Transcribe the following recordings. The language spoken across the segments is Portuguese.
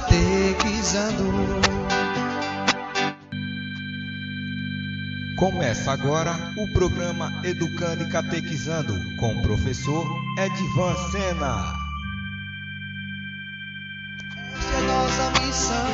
catequizando. Começa agora o programa Educando e Catequizando com o professor Edvan Sena. Essa é nossa missão.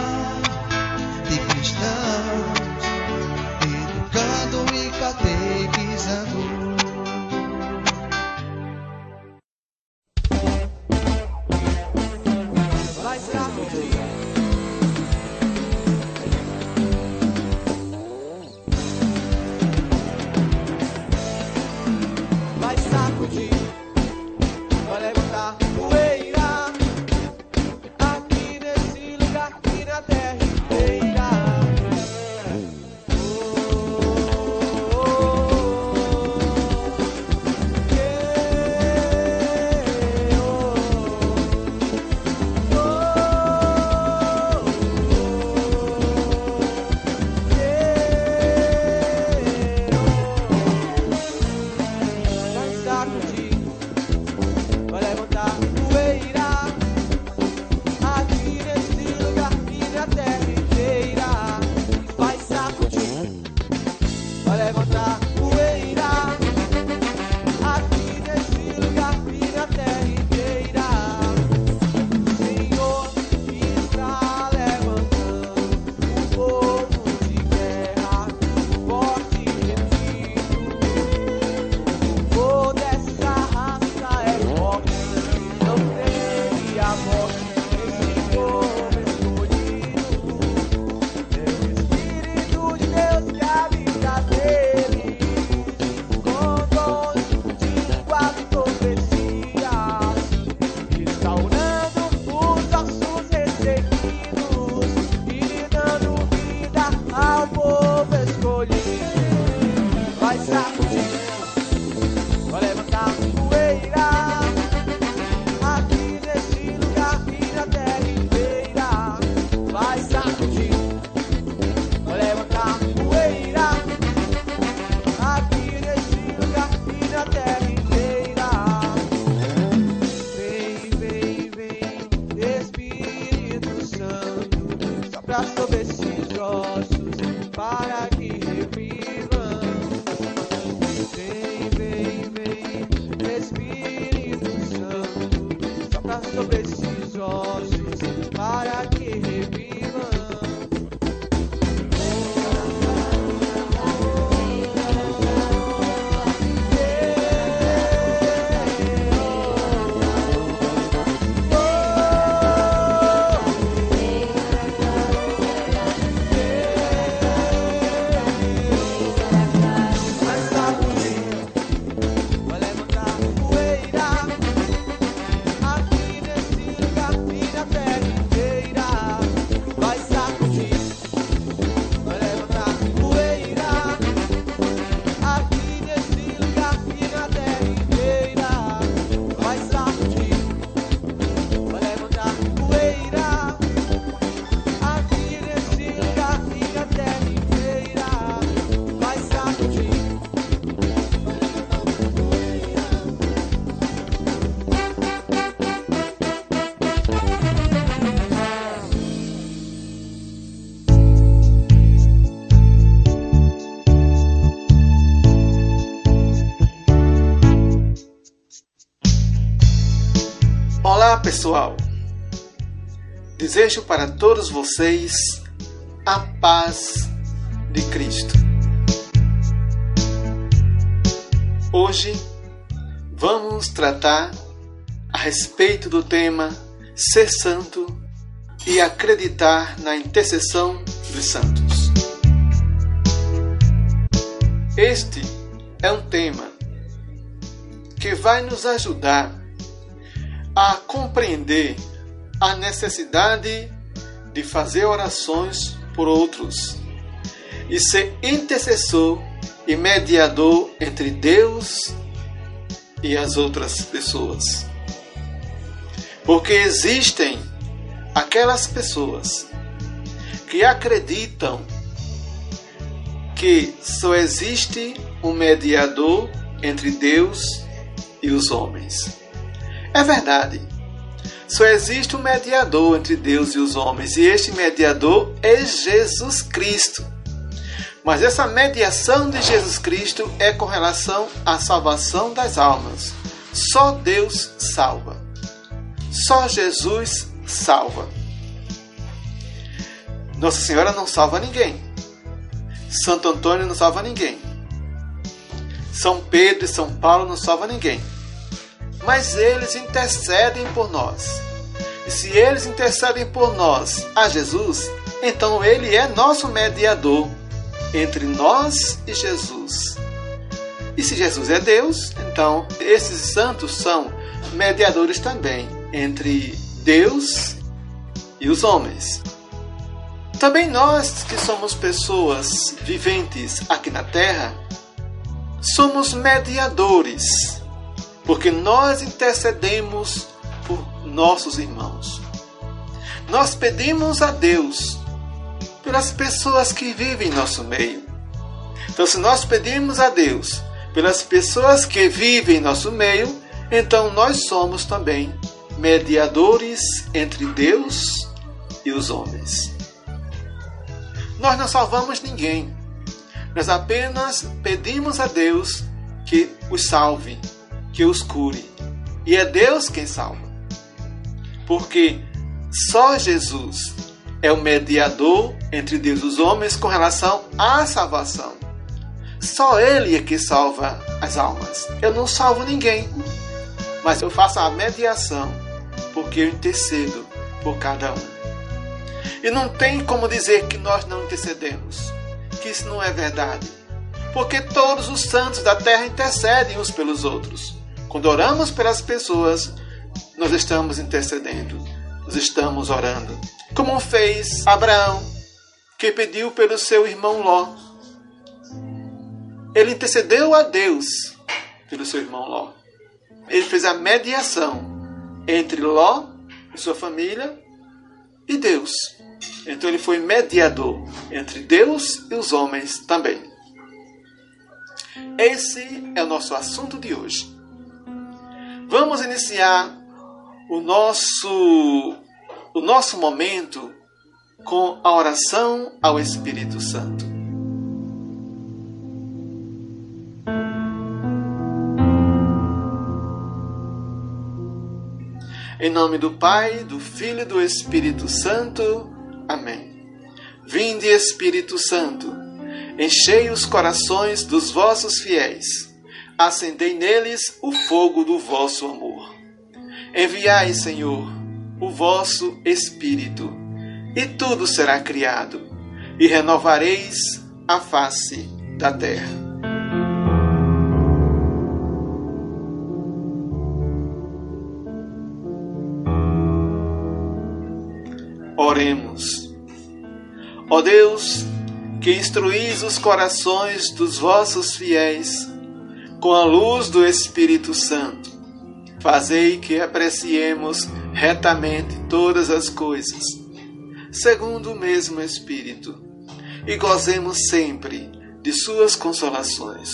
Olá, pessoal! Desejo para todos vocês a paz de Cristo. Hoje vamos tratar a respeito do tema Ser Santo e acreditar na intercessão dos santos. Este é um tema que vai nos ajudar a compreender a necessidade de fazer orações por outros e ser intercessor e mediador entre Deus e as outras pessoas. Porque existem aquelas pessoas que acreditam que só existe um mediador entre Deus e os homens. É verdade. Só existe um mediador entre Deus e os homens, e este mediador é Jesus Cristo. Mas essa mediação de Jesus Cristo é com relação à salvação das almas. Só Deus salva. Só Jesus salva. Nossa Senhora não salva ninguém. Santo Antônio não salva ninguém. São Pedro e São Paulo não salvam ninguém. Mas eles intercedem por nós. E se eles intercedem por nós a Jesus, então ele é nosso mediador entre nós e Jesus. E se Jesus é Deus, então esses santos são mediadores também entre Deus e os homens. Também nós que somos pessoas viventes aqui na Terra, somos mediadores, porque nós intercedemos por nossos irmãos. Nós pedimos a Deus pelas pessoas que vivem em nosso meio. Então, se nós pedimos a Deus pelas pessoas que vivem em nosso meio, então nós somos também mediadores entre Deus e os homens. Nós não salvamos ninguém. Nós apenas pedimos a Deus que os salve, que os cure. E é Deus quem salva. Porque só Jesus é o mediador entre Deus e os homens com relação à salvação. Só Ele é que salva as almas. Eu não salvo ninguém, mas eu faço a mediação, porque eu intercedo por cada um. E não tem como dizer que nós não intercedemos, que isso não é verdade. Porque todos os santos da terra intercedem uns pelos outros. Quando oramos pelas pessoas, nós estamos intercedendo, nós estamos orando. Como fez Abraão, que pediu pelo seu irmão Ló. Ele intercedeu a Deus pelo seu irmão Ló. Ele fez a mediação entre Ló e sua família e Deus. Então ele foi mediador entre Deus e os homens também. Esse é o nosso assunto de hoje. Vamos iniciar o nosso o nosso momento com a oração ao Espírito Santo. Em nome do Pai, do Filho e do Espírito Santo. Amém. Vinde, Espírito Santo, enchei os corações dos vossos fiéis, acendei neles o fogo do vosso amor. Enviai, Senhor, o vosso Espírito, e tudo será criado, e renovareis a face da terra. Oremos. Ó Deus, que instruís os corações dos vossos fiéis com a luz do Espírito Santo, fazei que apreciemos retamente todas as coisas, segundo o mesmo Espírito, e gozemos sempre de Suas consolações.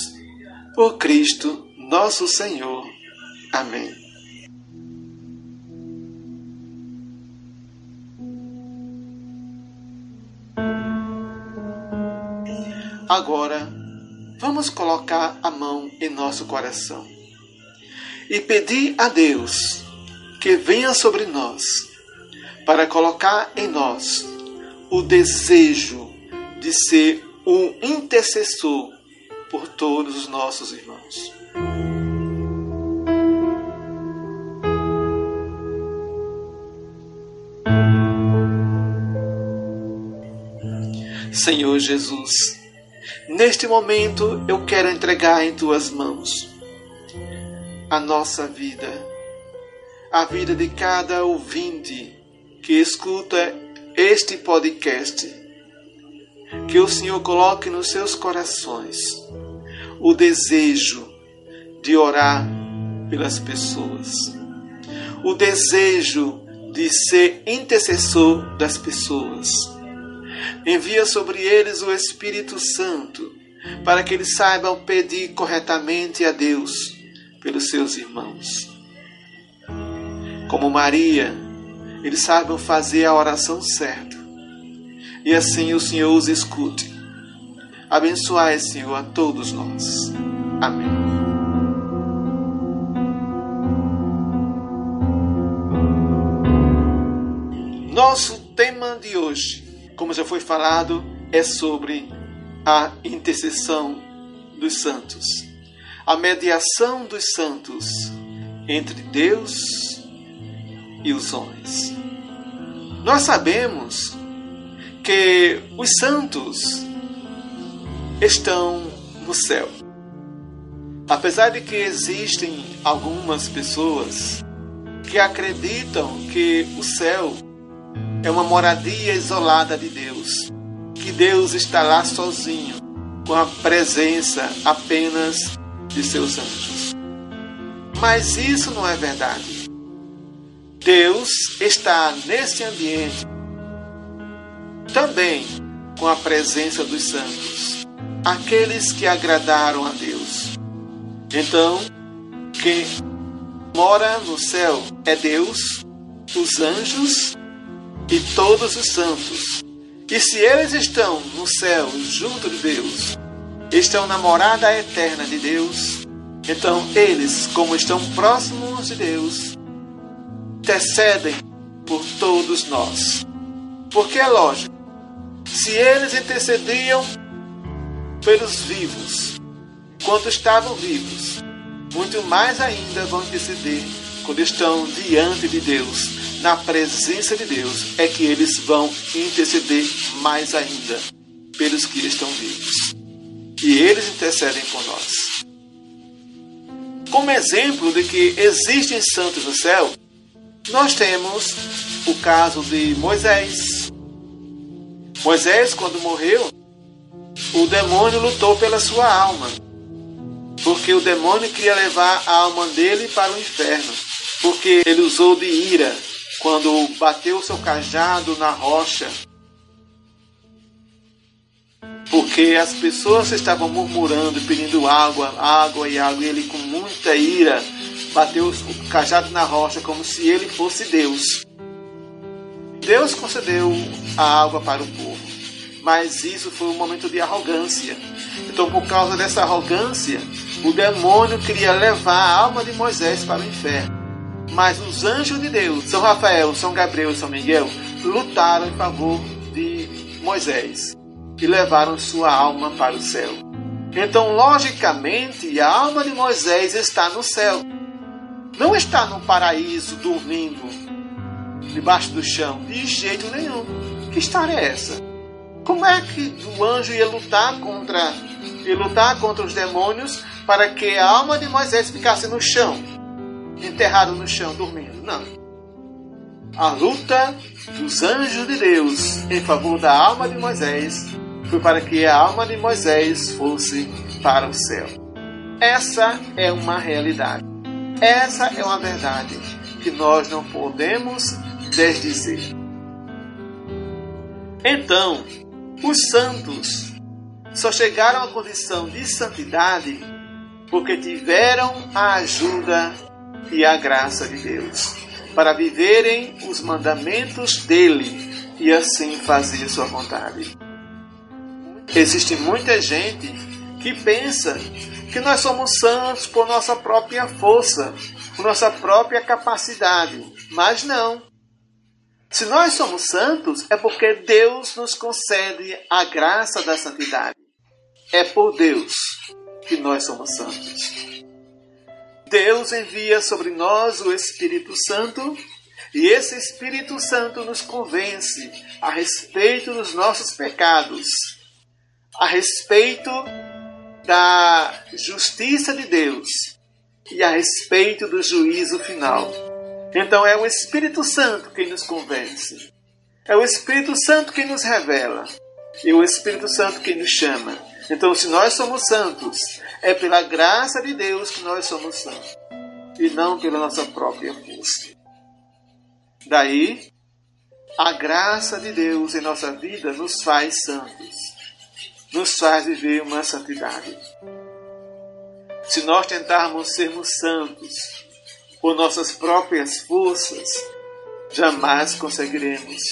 Por Cristo nosso Senhor. Amém. Agora, vamos colocar a mão em nosso coração e pedir a Deus que venha sobre nós para colocar em nós o desejo de ser um intercessor por todos os nossos irmãos. Senhor Jesus, Neste momento eu quero entregar em tuas mãos a nossa vida, a vida de cada ouvinte que escuta este podcast. Que o Senhor coloque nos seus corações o desejo de orar pelas pessoas, o desejo de ser intercessor das pessoas. Envia sobre eles o Espírito Santo para que eles saibam pedir corretamente a Deus pelos seus irmãos. Como Maria, eles saibam fazer a oração certa. E assim o Senhor os escute. Abençoai, Senhor, a todos nós. Amém. Nosso tema de hoje, como já foi falado, é sobre a intercessão dos santos, a mediação dos santos entre Deus e os homens. Nós sabemos que os santos estão no céu. Apesar de que existem algumas pessoas que acreditam que o céu é uma moradia isolada de Deus, que Deus está lá sozinho, com a presença apenas de seus anjos. Mas isso não é verdade. Deus está nesse ambiente também com a presença dos santos, aqueles que agradaram a Deus. Então, quem mora no céu é Deus, os anjos e todos os santos. E se eles estão no céu junto de Deus, estão na morada eterna de Deus, então eles, como estão próximos de Deus, intercedem por todos nós. Porque é lógico, se eles intercediam pelos vivos, quando estavam vivos, muito mais ainda vão interceder quando estão diante de Deus, na presença de Deus, é que eles vão interceder mais ainda pelos que estão vivos. E eles intercedem por nós. Como exemplo de que existem santos no céu, nós temos o caso de Moisés. Moisés, quando morreu, o demônio lutou pela sua alma, porque o demônio queria levar a alma dele para o inferno, porque ele usou de ira quando bateu o seu cajado na rocha, porque as pessoas estavam murmurando, pedindo água, água e água, e ele com muita ira bateu o cajado na rocha como se ele fosse Deus. Deus concedeu a água para o povo, mas isso foi um momento de arrogância. Então, por causa dessa arrogância, o demônio queria levar a alma de Moisés para o inferno. Mas os anjos de Deus, São Rafael, São Gabriel São Miguel, lutaram em favor de Moisés e levaram sua alma para o céu. Então, logicamente, a alma de Moisés está no céu. Não está no paraíso dormindo debaixo do chão, de jeito nenhum. Que história é essa? Como é que o anjo ia lutar contra ia lutar contra os demônios para que a alma de Moisés ficasse no chão? Enterrado no chão dormindo. Não. A luta dos anjos de Deus em favor da alma de Moisés foi para que a alma de Moisés fosse para o céu. Essa é uma realidade. Essa é uma verdade que nós não podemos desdizer. Então, os santos só chegaram à condição de santidade porque tiveram a ajuda e a graça de Deus, para viverem os mandamentos dele e assim fazer sua vontade. Existe muita gente que pensa que nós somos santos por nossa própria força, por nossa própria capacidade, mas não. Se nós somos santos, é porque Deus nos concede a graça da santidade. É por Deus que nós somos santos. Deus envia sobre nós o Espírito Santo e esse Espírito Santo nos convence a respeito dos nossos pecados, a respeito da justiça de Deus e a respeito do juízo final. Então é o Espírito Santo quem nos convence. É o Espírito Santo quem nos revela. E o Espírito Santo quem nos chama. Então, se nós somos santos, é pela graça de Deus que nós somos santos. E não pela nossa própria força. Daí, a graça de Deus em nossa vida nos faz santos. Nos faz viver uma santidade. Se nós tentarmos sermos santos por nossas próprias forças, jamais conseguiremos.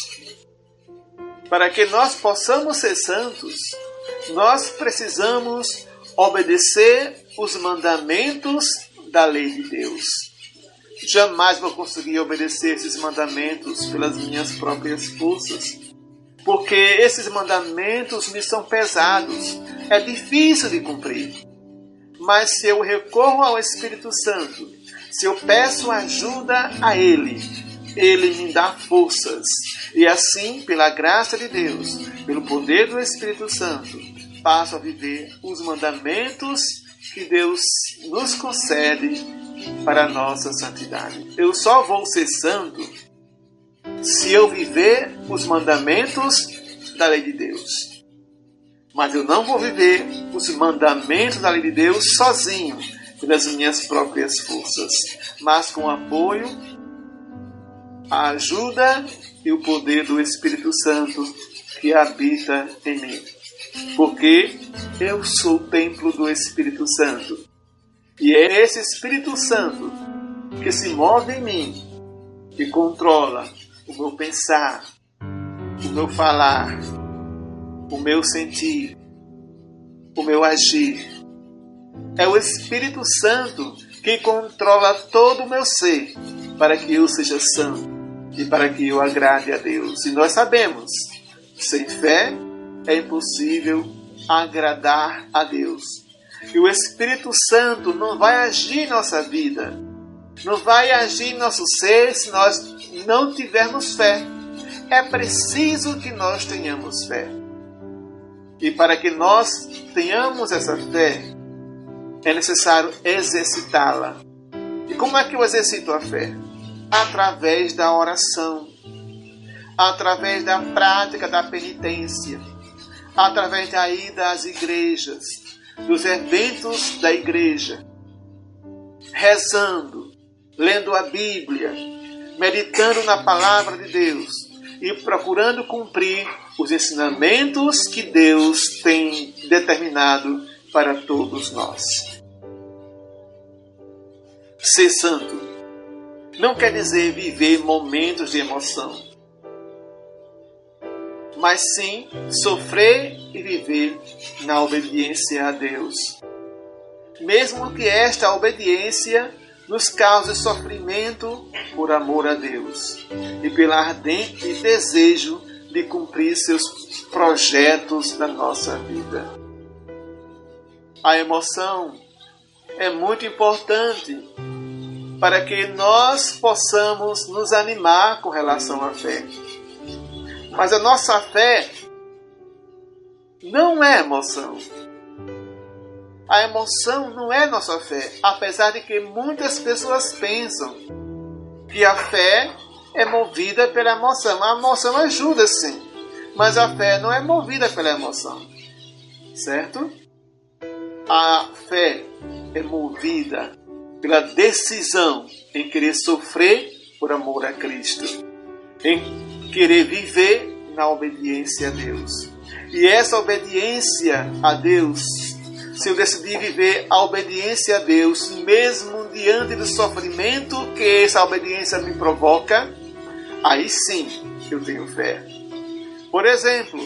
Para que nós possamos ser santos, nós precisamos obedecer os mandamentos da lei de Deus. Jamais vou conseguir obedecer esses mandamentos pelas minhas próprias forças, porque esses mandamentos me são pesados, é difícil de cumprir. Mas se eu recorro ao Espírito Santo, se eu peço ajuda a Ele, Ele me dá forças. E assim, pela graça de Deus, pelo poder do Espírito Santo, passo a viver os mandamentos que Deus nos concede para a nossa santidade. Eu só vou ser santo se eu viver os mandamentos da lei de Deus. Mas eu não vou viver os mandamentos da lei de Deus sozinho, pelas minhas próprias forças, mas com o apoio, a ajuda e o poder do Espírito Santo que habita em mim. Porque eu sou o templo do Espírito Santo. E é esse Espírito Santo que se move em mim, que controla o meu pensar, o meu falar, o meu sentir, o meu agir. É o Espírito Santo que controla todo o meu ser para que eu seja santo e para que eu agrade a Deus. E nós sabemos, sem fé é impossível agradar a Deus. E o Espírito Santo não vai agir em nossa vida, não vai agir em nosso ser se nós não tivermos fé. É preciso que nós tenhamos fé. E para que nós tenhamos essa fé, é necessário exercitá-la. E como é que eu exercito a fé? Através da oração, através da prática da penitência, através da ida às igrejas, dos eventos da igreja, rezando, lendo a Bíblia, meditando na palavra de Deus e procurando cumprir os ensinamentos que Deus tem determinado para todos nós. Ser santo não quer dizer viver momentos de emoção, mas sim sofrer e viver na obediência a Deus. Mesmo que esta obediência nos cause sofrimento por amor a Deus e pelo ardente desejo de cumprir seus projetos na nossa vida. A emoção é muito importante para que nós possamos nos animar com relação à fé. Mas a nossa fé não é emoção. A emoção não é nossa fé, apesar de que muitas pessoas pensam que a fé é movida pela emoção. A emoção ajuda sim, mas a fé não é movida pela emoção, certo? A fé é movida pela decisão em querer sofrer por amor a Cristo, em querer viver na obediência a Deus. E essa obediência a Deus, se eu decidir viver a obediência a Deus, mesmo diante do sofrimento que essa obediência me provoca, aí sim eu tenho fé. Por exemplo,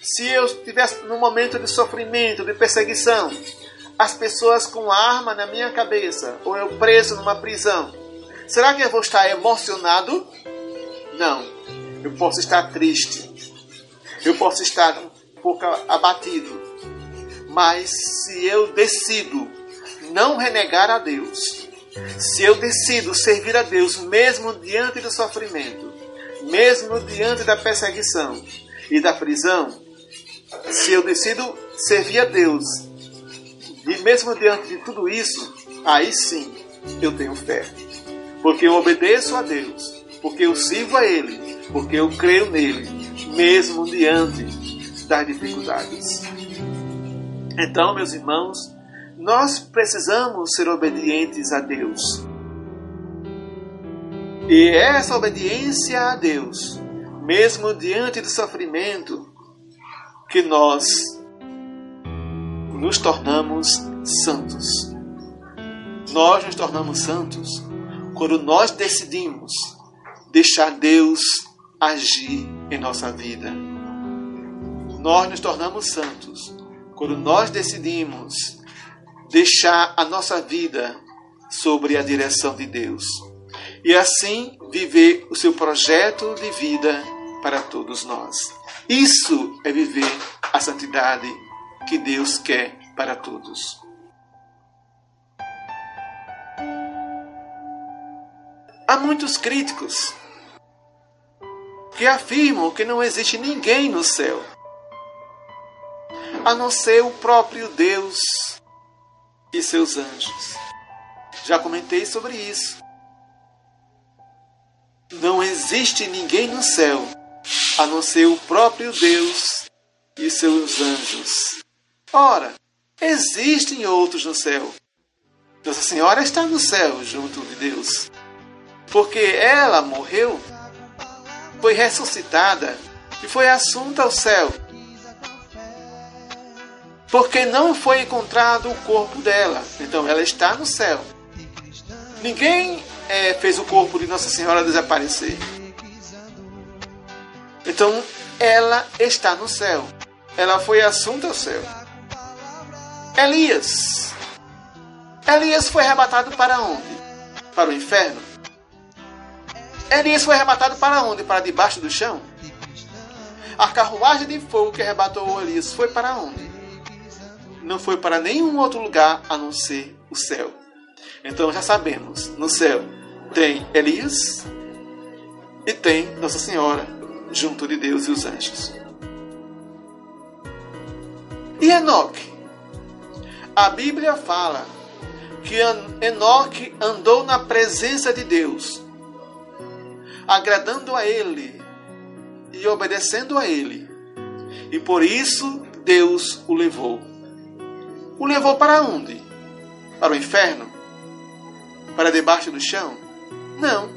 se eu estivesse num momento de sofrimento, de perseguição, as pessoas com arma na minha cabeça, ou eu preso numa prisão, será que eu vou estar emocionado? Não. Eu posso estar triste. Eu posso estar um pouco abatido. Mas se eu decido não renegar a Deus, se eu decido servir a Deus mesmo diante do sofrimento, mesmo diante da perseguição e da prisão, se eu decido servir a Deus, e mesmo diante de tudo isso, aí sim eu tenho fé. Porque eu obedeço a Deus, porque eu sirvo a Ele, porque eu creio nele, mesmo diante das dificuldades. Então, meus irmãos, nós precisamos ser obedientes a Deus. E essa obediência a Deus, mesmo diante do sofrimento, que nós nos tornamos santos. Nós nos tornamos santos quando nós decidimos deixar Deus agir em nossa vida. Nós nos tornamos santos quando nós decidimos deixar a nossa vida sobre a direção de Deus e assim viver o seu projeto de vida para todos nós. Isso é viver a santidade que Deus quer para todos. Há muitos críticos que afirmam que não existe ninguém no céu, a não ser o próprio Deus e seus anjos. Já comentei sobre isso. Não existe ninguém no céu, a não ser o próprio Deus e seus anjos. Ora, existem outros no céu. Nossa Senhora está no céu junto de Deus. Porque ela morreu foi ressuscitada e foi assunta ao céu. Porque não foi encontrado o corpo dela. Então ela está no céu. Ninguém é, fez o corpo de Nossa Senhora desaparecer. Então ela está no céu. Ela foi assunta ao céu. Elias. Elias foi arrebatado para onde? Para o inferno? Elias foi arrebatado para onde? Para debaixo do chão? A carruagem de fogo que arrebatou Elias foi para onde? Não foi para nenhum outro lugar a não ser o céu. Então já sabemos, no céu tem Elias e tem Nossa Senhora junto de Deus e os anjos. E Enoque? A Bíblia fala que Enoque andou na presença de Deus agradando a Ele e obedecendo a Ele. E por isso Deus o levou. O levou para onde? Para o inferno? Para debaixo do chão? Não.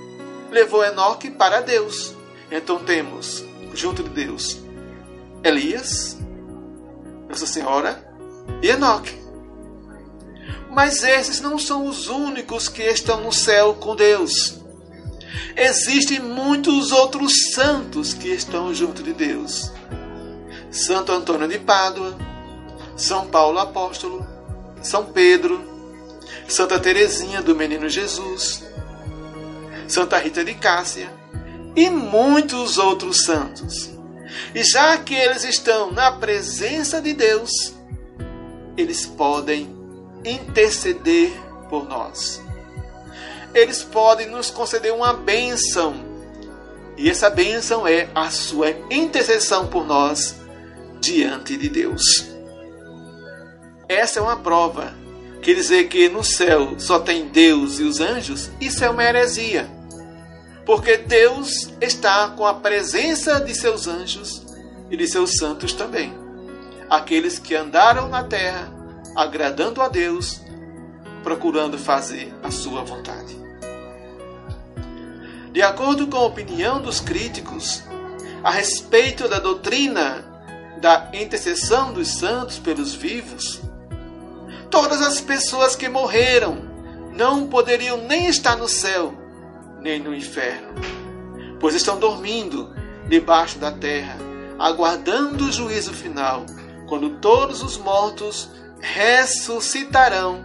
Levou Enoque para Deus. Então temos, junto de Deus, Elias, Nossa Senhora e Enoque. Mas esses não são os únicos que estão no céu com Deus. Existem muitos outros santos que estão junto de Deus. Santo Antônio de Pádua, São Paulo Apóstolo, São Pedro, Santa Teresinha do Menino Jesus, Santa Rita de Cássia e muitos outros santos. E já que eles estão na presença de Deus, eles podem interceder por nós eles podem nos conceder uma bênção. E essa bênção é a sua intercessão por nós diante de Deus. Essa é uma prova. Quer dizer que no céu só tem Deus e os anjos, isso é uma heresia. Porque Deus está com a presença de seus anjos e de seus santos também. Aqueles que andaram na terra agradando a Deus, procurando fazer a sua vontade. De acordo com a opinião dos críticos a respeito da doutrina da intercessão dos santos pelos vivos, todas as pessoas que morreram não poderiam nem estar no céu, nem no inferno, pois estão dormindo debaixo da terra, aguardando o juízo final, quando todos os mortos ressuscitarão,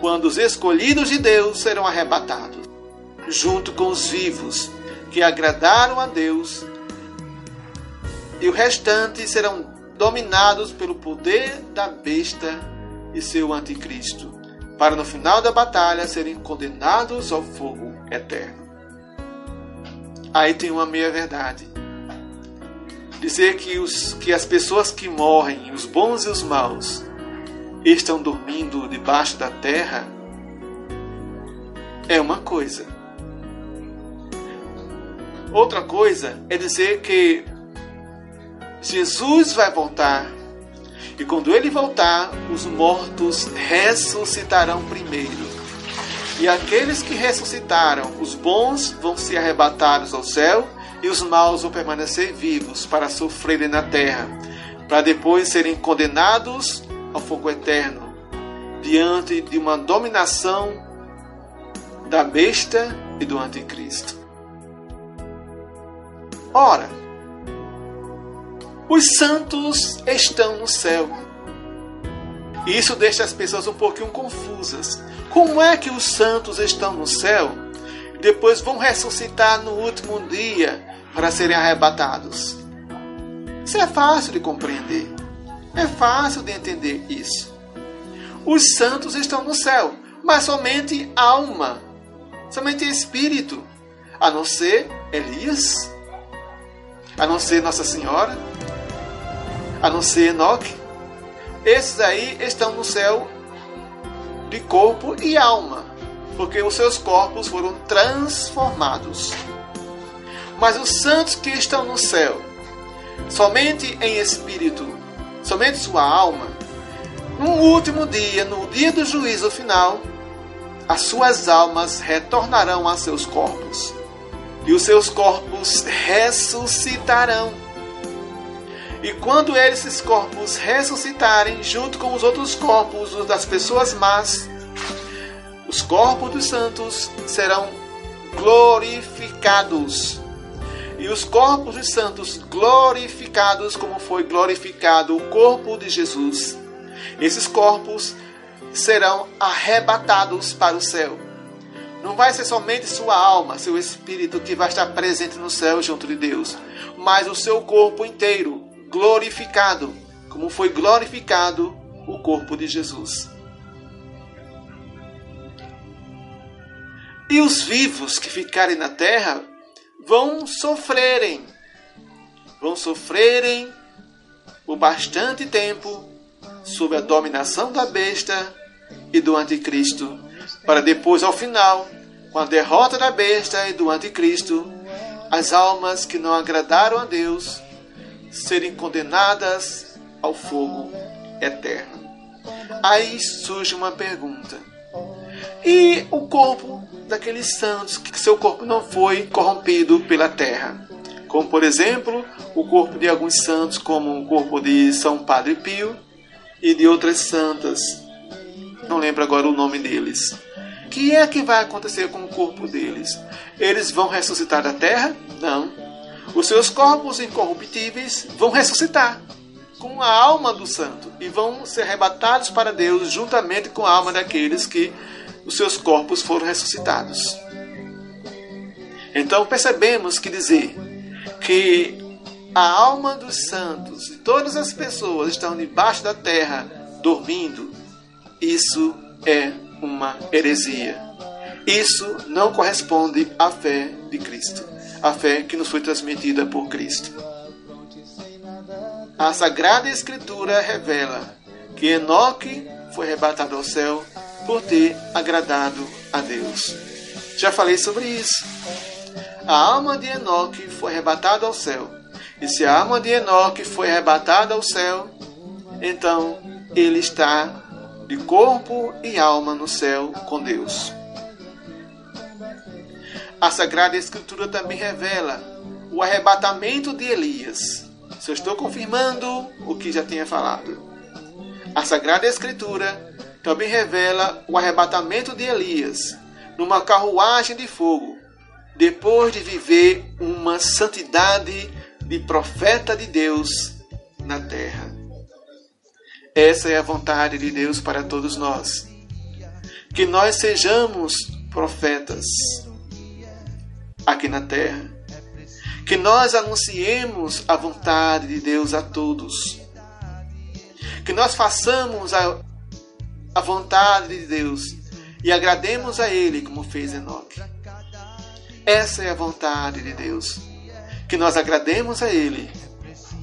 quando os escolhidos de Deus serão arrebatados junto com os vivos que agradaram a Deus, e o restante serão dominados pelo poder da besta e seu anticristo, para no final da batalha serem condenados ao fogo eterno. Aí tem uma meia verdade. dizer que, os, que as pessoas que morrem, os bons e os maus, estão dormindo debaixo da terra, é uma coisa. Outra coisa é dizer que Jesus vai voltar e quando ele voltar, os mortos ressuscitarão primeiro. E aqueles que ressuscitaram, os bons, vão ser arrebatados ao céu e os maus vão permanecer vivos para sofrerem na terra, para depois serem condenados ao fogo eterno, diante de uma dominação da besta e do anticristo. Ora, os santos estão no céu. Isso deixa as pessoas um pouquinho confusas. Como é que os santos estão no céu? Depois vão ressuscitar no último dia para serem arrebatados. Isso é fácil de compreender. É fácil de entender isso. Os santos estão no céu, mas somente alma, somente espírito, a não ser Elias, a não ser Nossa Senhora, a não ser Enoque. Esses aí estão no céu de corpo e alma, porque os seus corpos foram transformados. Mas os santos que estão no céu, somente em espírito, somente sua alma, no último dia, no dia do juízo final, as suas almas retornarão a seus corpos e os seus corpos ressuscitarão. E quando esses corpos ressuscitarem, junto com os outros corpos das pessoas más, os corpos dos santos serão glorificados. E os corpos dos santos glorificados, como foi glorificado o corpo de Jesus, esses corpos serão arrebatados para o céu. Não vai ser somente sua alma, seu espírito que vai estar presente no céu junto de Deus, mas o seu corpo inteiro glorificado, como foi glorificado o corpo de Jesus. E os vivos que ficarem na terra vão sofrerem, vão sofrerem por bastante tempo sob a dominação da besta e do anticristo, para depois, ao final, com a derrota da besta e do anticristo, as almas que não agradaram a Deus serem condenadas ao fogo eterno. Aí surge uma pergunta: e o corpo daqueles santos que seu corpo não foi corrompido pela terra? Como, por exemplo, o corpo de alguns santos, como o corpo de São Padre Pio e de outras santas. Não lembro agora o nome deles. O que é que vai acontecer com o corpo deles? Eles vão ressuscitar da terra? Não os seus corpos incorruptíveis vão ressuscitar com a alma do santo e vão ser arrebatados para Deus juntamente com a alma daqueles que os seus corpos foram ressuscitados. Então percebemos que dizer que a alma dos santos e todas as pessoas estão debaixo da terra dormindo, isso é uma heresia. Isso não corresponde à fé de Cristo a fé que nos foi transmitida por Cristo. A Sagrada Escritura revela que Enoque foi arrebatado ao céu por ter agradado a Deus. Já falei sobre isso. A alma de Enoque foi arrebatada ao céu. E se a alma de Enoque foi arrebatada ao céu, então ele está de corpo e alma no céu com Deus. A Sagrada Escritura também revela o arrebatamento de Elias. Se eu estou confirmando o que já tinha falado. A Sagrada Escritura também revela o arrebatamento de Elias numa carruagem de fogo, depois de viver uma santidade de profeta de Deus na terra. Essa é a vontade de Deus para todos nós. Que nós sejamos profetas aqui na terra. Que nós anunciemos a vontade de Deus a todos. Que nós façamos a, a vontade de Deus e agrademos a Ele como fez Enoque. Essa é a vontade de Deus. Que nós agrademos a Ele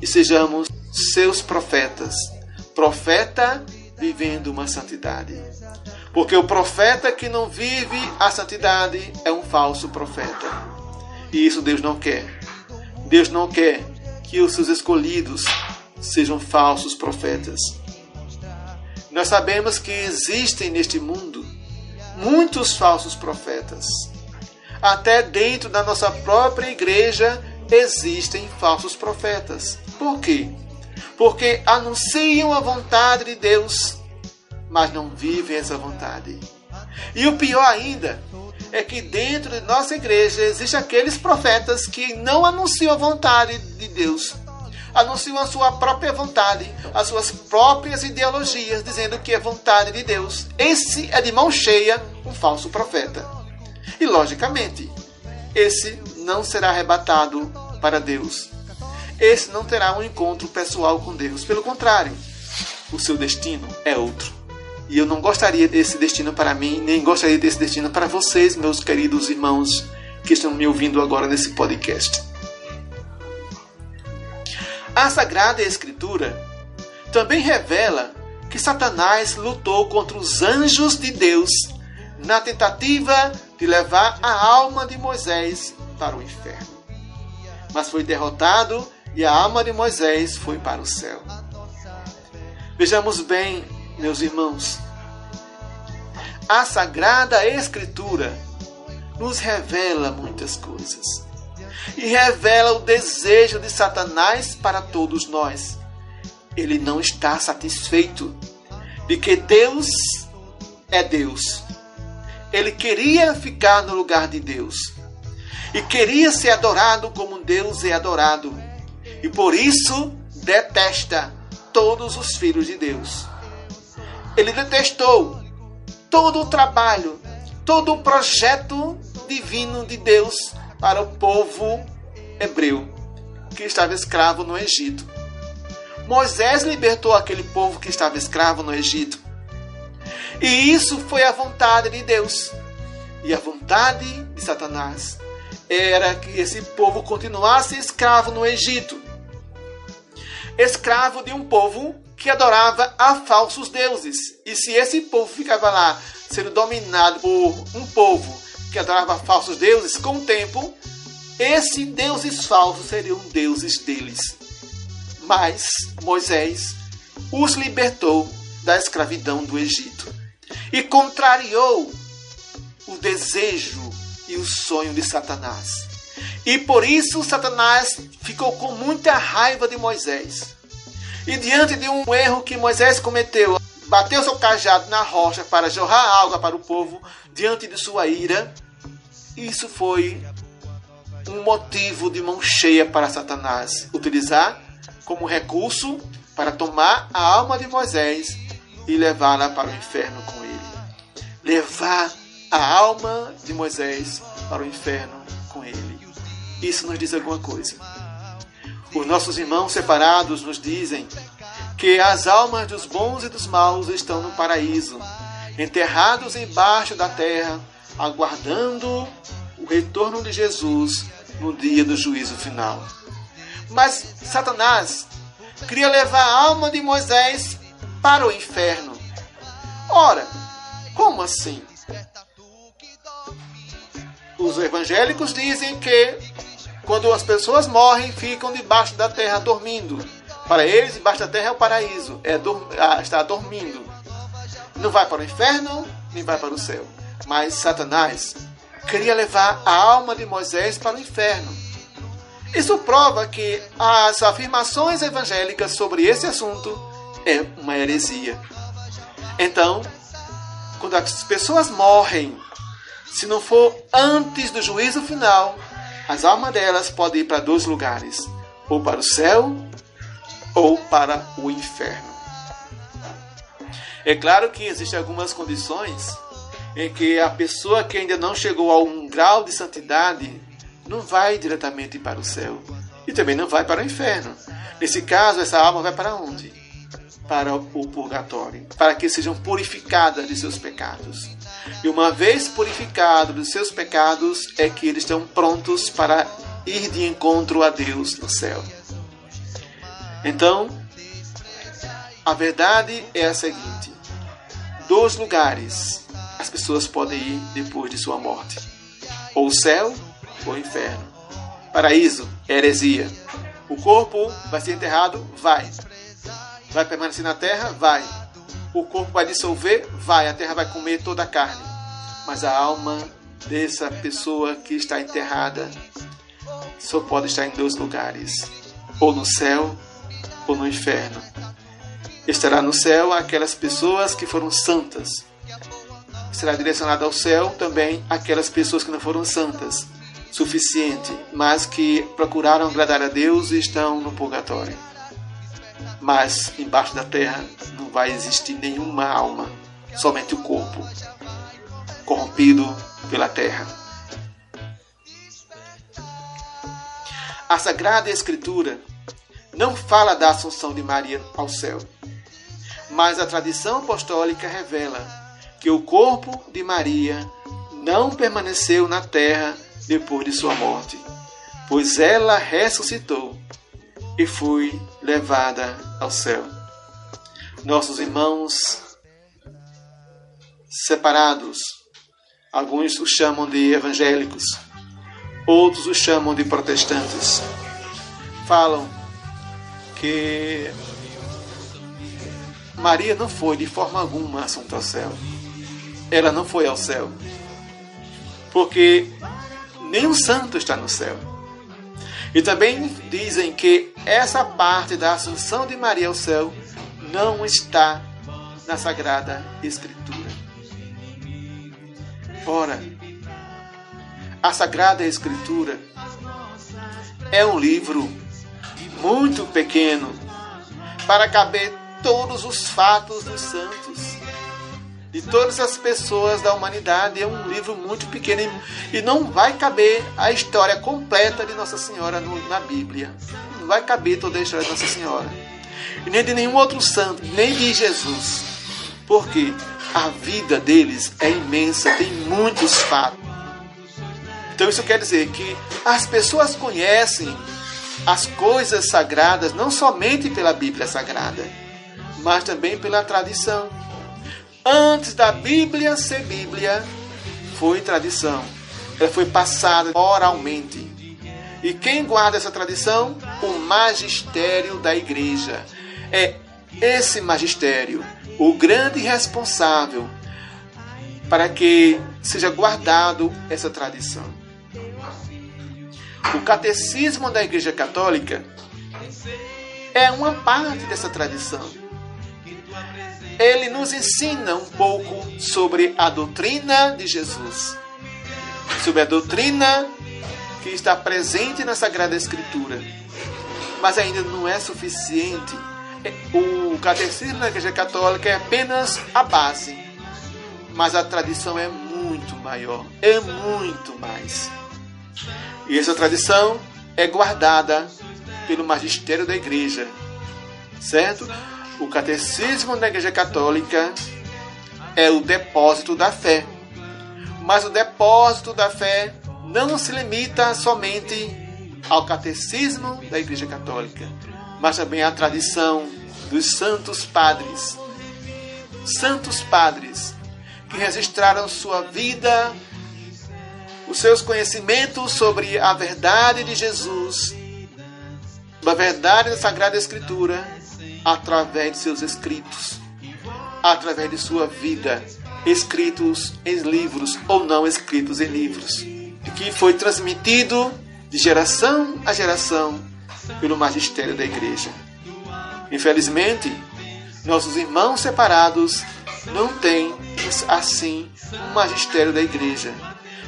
e sejamos seus profetas. Profeta vivendo uma santidade. Porque o profeta que não vive a santidade é um falso profeta. E isso Deus não quer. Deus não quer que os seus escolhidos sejam falsos profetas. Nós sabemos que existem neste mundo muitos falsos profetas. Até dentro da nossa própria igreja existem falsos profetas. Por quê? Porque anunciam a vontade de Deus, mas não vivem essa vontade. E o pior ainda é que dentro de nossa igreja existem aqueles profetas que não anunciam a vontade de Deus, anunciam a sua própria vontade, as suas próprias ideologias, dizendo que é vontade de Deus. Esse é de mão cheia um falso profeta. E logicamente, esse não será arrebatado para Deus. Esse não terá um encontro pessoal com Deus. Pelo contrário, o seu destino é outro. E eu não gostaria desse destino para mim, nem gostaria desse destino para vocês, meus queridos irmãos que estão me ouvindo agora nesse podcast. A Sagrada Escritura também revela que Satanás lutou contra os anjos de Deus na tentativa de levar a alma de Moisés para o inferno. Mas foi derrotado e a alma de Moisés foi para o céu. Vejamos bem, meus irmãos, a Sagrada Escritura nos revela muitas coisas e revela o desejo de Satanás para todos nós. Ele não está satisfeito de que Deus é Deus. Ele queria ficar no lugar de Deus e queria ser adorado como Deus é adorado. E por isso detesta todos os filhos de Deus. Ele detestou todo o trabalho, todo o projeto divino de Deus para o povo hebreu que estava escravo no Egito. Moisés libertou aquele povo que estava escravo no Egito. E isso foi a vontade de Deus. E a vontade de Satanás era que esse povo continuasse escravo no Egito. Escravo de um povo que adorava a falsos deuses. E se esse povo ficava lá sendo dominado por um povo que adorava falsos deuses, com o tempo, esses deuses falsos seriam deuses deles. Mas Moisés os libertou da escravidão do Egito e contrariou o desejo e o sonho de Satanás. E por isso Satanás ficou com muita raiva de Moisés. E diante de um erro que Moisés cometeu, bateu seu cajado na rocha para jorrar água para o povo diante de sua ira. Isso foi um motivo de mão cheia para Satanás utilizar como recurso para tomar a alma de Moisés e levá-la para o inferno com ele. Levar a alma de Moisés para o inferno com ele. Isso nos diz alguma coisa. Os nossos irmãos separados nos dizem que as almas dos bons e dos maus estão no paraíso, enterrados embaixo da terra, aguardando o retorno de Jesus no dia do juízo final. Mas Satanás queria levar a alma de Moisés para o inferno. Ora, como assim? Os evangélicos dizem que quando as pessoas morrem, ficam debaixo da terra dormindo. Para eles, debaixo da terra é o paraíso, é ah, está dormindo. Não vai para o inferno, nem vai para o céu. Mas Satanás queria levar a alma de Moisés para o inferno. Isso prova que as afirmações evangélicas sobre esse assunto é uma heresia. Então, quando as pessoas morrem, se não for antes do juízo final, as almas delas podem ir para dois lugares: ou para o céu ou para o inferno. É claro que existem algumas condições em que a pessoa que ainda não chegou a um grau de santidade não vai diretamente para o céu e também não vai para o inferno. Nesse caso, essa alma vai para onde? Para o purgatório, para que sejam purificadas de seus pecados. E uma vez purificados dos seus pecados, é que eles estão prontos para ir de encontro a Deus no céu. Então, a verdade é a seguinte: dois lugares as pessoas podem ir depois de sua morte: ou o céu ou o inferno. Paraíso heresia. O corpo vai ser enterrado? Vai. Vai permanecer na terra? Vai. O corpo vai dissolver? Vai. A terra vai comer toda a carne. Mas a alma dessa pessoa que está enterrada só pode estar em dois lugares: ou no céu ou no inferno. Estará no céu aquelas pessoas que foram santas. Será direcionada ao céu também aquelas pessoas que não foram santas suficiente, mas que procuraram agradar a Deus e estão no purgatório. Mas embaixo da terra não vai existir nenhuma alma, somente o corpo, corrompido pela terra. A Sagrada Escritura não fala da assunção de Maria ao céu, mas a tradição apostólica revela que o corpo de Maria não permaneceu na terra depois de sua morte, pois ela ressuscitou e foi levada ao céu. Nossos irmãos separados, alguns os chamam de evangélicos, outros os chamam de protestantes, falam que Maria não foi de forma alguma assunta ao céu. Ela não foi ao céu. Porque nenhum santo está no céu. E também dizem que essa parte da assunção de Maria ao céu não está na Sagrada Escritura. Ora, a Sagrada Escritura é um livro muito pequeno para caber todos os fatos dos santos de todas as pessoas da humanidade. É um livro muito pequeno e não vai caber a história completa de Nossa Senhora no, na Bíblia. Não vai caber toda a história de Nossa Senhora. E nem de nenhum outro santo, nem de Jesus. Porque a vida deles é imensa, tem muitos fatos. Então isso quer dizer que as pessoas conhecem as coisas sagradas não somente pela Bíblia Sagrada, mas também pela tradição. Antes da Bíblia ser Bíblia, foi tradição. Ela foi passada oralmente. E quem guarda essa tradição? O magistério da igreja. É esse magistério o grande responsável para que seja guardado essa tradição. O catecismo da Igreja Católica é uma parte dessa tradição ele nos ensina um pouco sobre a doutrina de Jesus, sobre a doutrina que está presente na Sagrada Escritura. Mas ainda não é suficiente. O catecismo da Igreja Católica é apenas a base, mas a tradição é muito maior, é muito mais. E essa tradição é guardada pelo magistério da Igreja, certo? O catecismo da Igreja Católica é o depósito da fé. Mas o depósito da fé não se limita somente ao catecismo da Igreja Católica, mas também à tradição dos santos padres. Santos padres que registraram sua vida, os seus conhecimentos sobre a verdade de Jesus, a verdade da Sagrada Escritura através de seus escritos, através de sua vida, escritos em livros ou não escritos em livros, que foi transmitido de geração a geração pelo magistério da igreja. Infelizmente, nossos irmãos separados não têm assim um magistério da igreja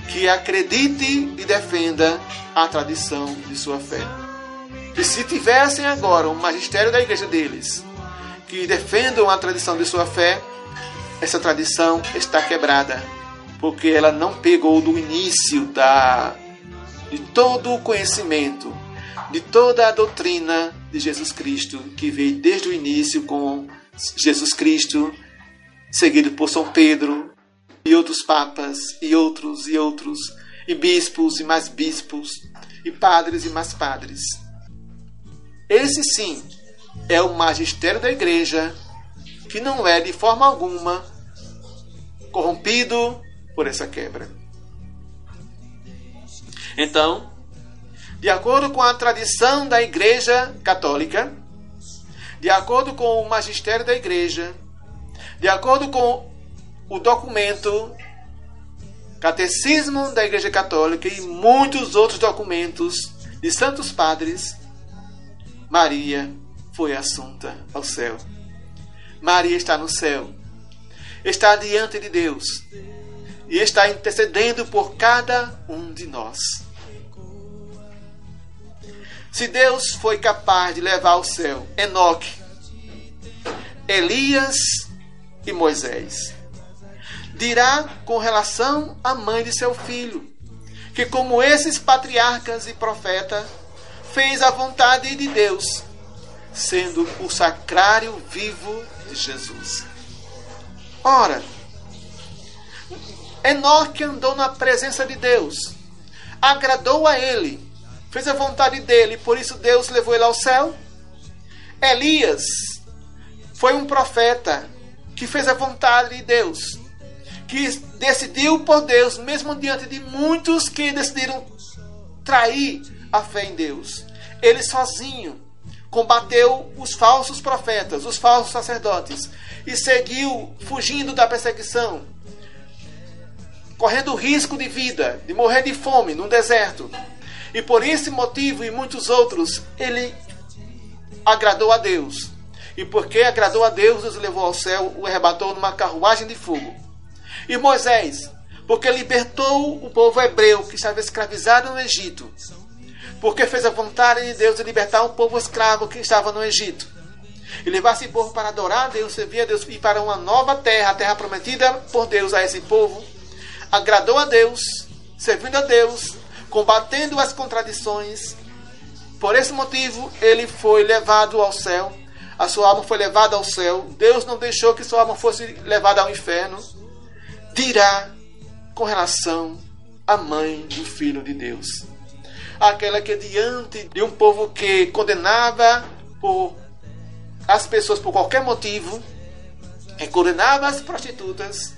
que acredite e defenda a tradição de sua fé. E se tivessem agora um magistério da igreja deles que defendam a tradição de sua fé, essa tradição está quebrada, porque ela não pegou do início da de todo o conhecimento, de toda a doutrina de Jesus Cristo, que veio desde o início com Jesus Cristo, seguido por São Pedro e outros papas e outros e outros e bispos e mais bispos e padres e mais padres. Esse sim é o magistério da igreja, que não é de forma alguma corrompido por essa quebra. Então, de acordo com a tradição da Igreja Católica, de acordo com o magistério da Igreja, de acordo com o documento Catecismo da Igreja Católica e muitos outros documentos de santos padres, Maria foi assunta ao céu. Maria está no céu, está diante de Deus e está intercedendo por cada um de nós. Se Deus foi capaz de levar ao céu Enoque, Elias e Moisés, dirá com relação à mãe de seu filho, que como esses patriarcas e profetas, fez a vontade de Deus, sendo o sacrário vivo de Jesus. Ora, Enoque andou na presença de Deus, agradou a ele, fez a vontade dele, por isso Deus levou ele ao céu. Elias foi um profeta que fez a vontade de Deus, que decidiu por Deus, mesmo diante de muitos que decidiram trair a fé em Deus. Ele sozinho combateu os falsos profetas, os falsos sacerdotes, e seguiu fugindo da perseguição, correndo risco de vida, de morrer de fome num deserto. E por esse motivo e muitos outros, ele agradou a Deus. E porque agradou a Deus, Deus o levou ao céu, o arrebatou numa carruagem de fogo. E Moisés, porque libertou o povo hebreu que estava escravizado no Egito. Porque fez a vontade de Deus de libertar um povo escravo que estava no Egito. E levar esse povo para adorar a Deus, servir a Deus e para uma nova terra, a terra prometida por Deus a esse povo. Agradou a Deus, servindo a Deus, combatendo as contradições. Por esse motivo, ele foi levado ao céu. A sua alma foi levada ao céu. Deus não deixou que sua alma fosse levada ao inferno. Dirá com relação à mãe do Filho de Deus. Aquela que diante de um povo que condenava por as pessoas por qualquer motivo, que condenava as prostitutas,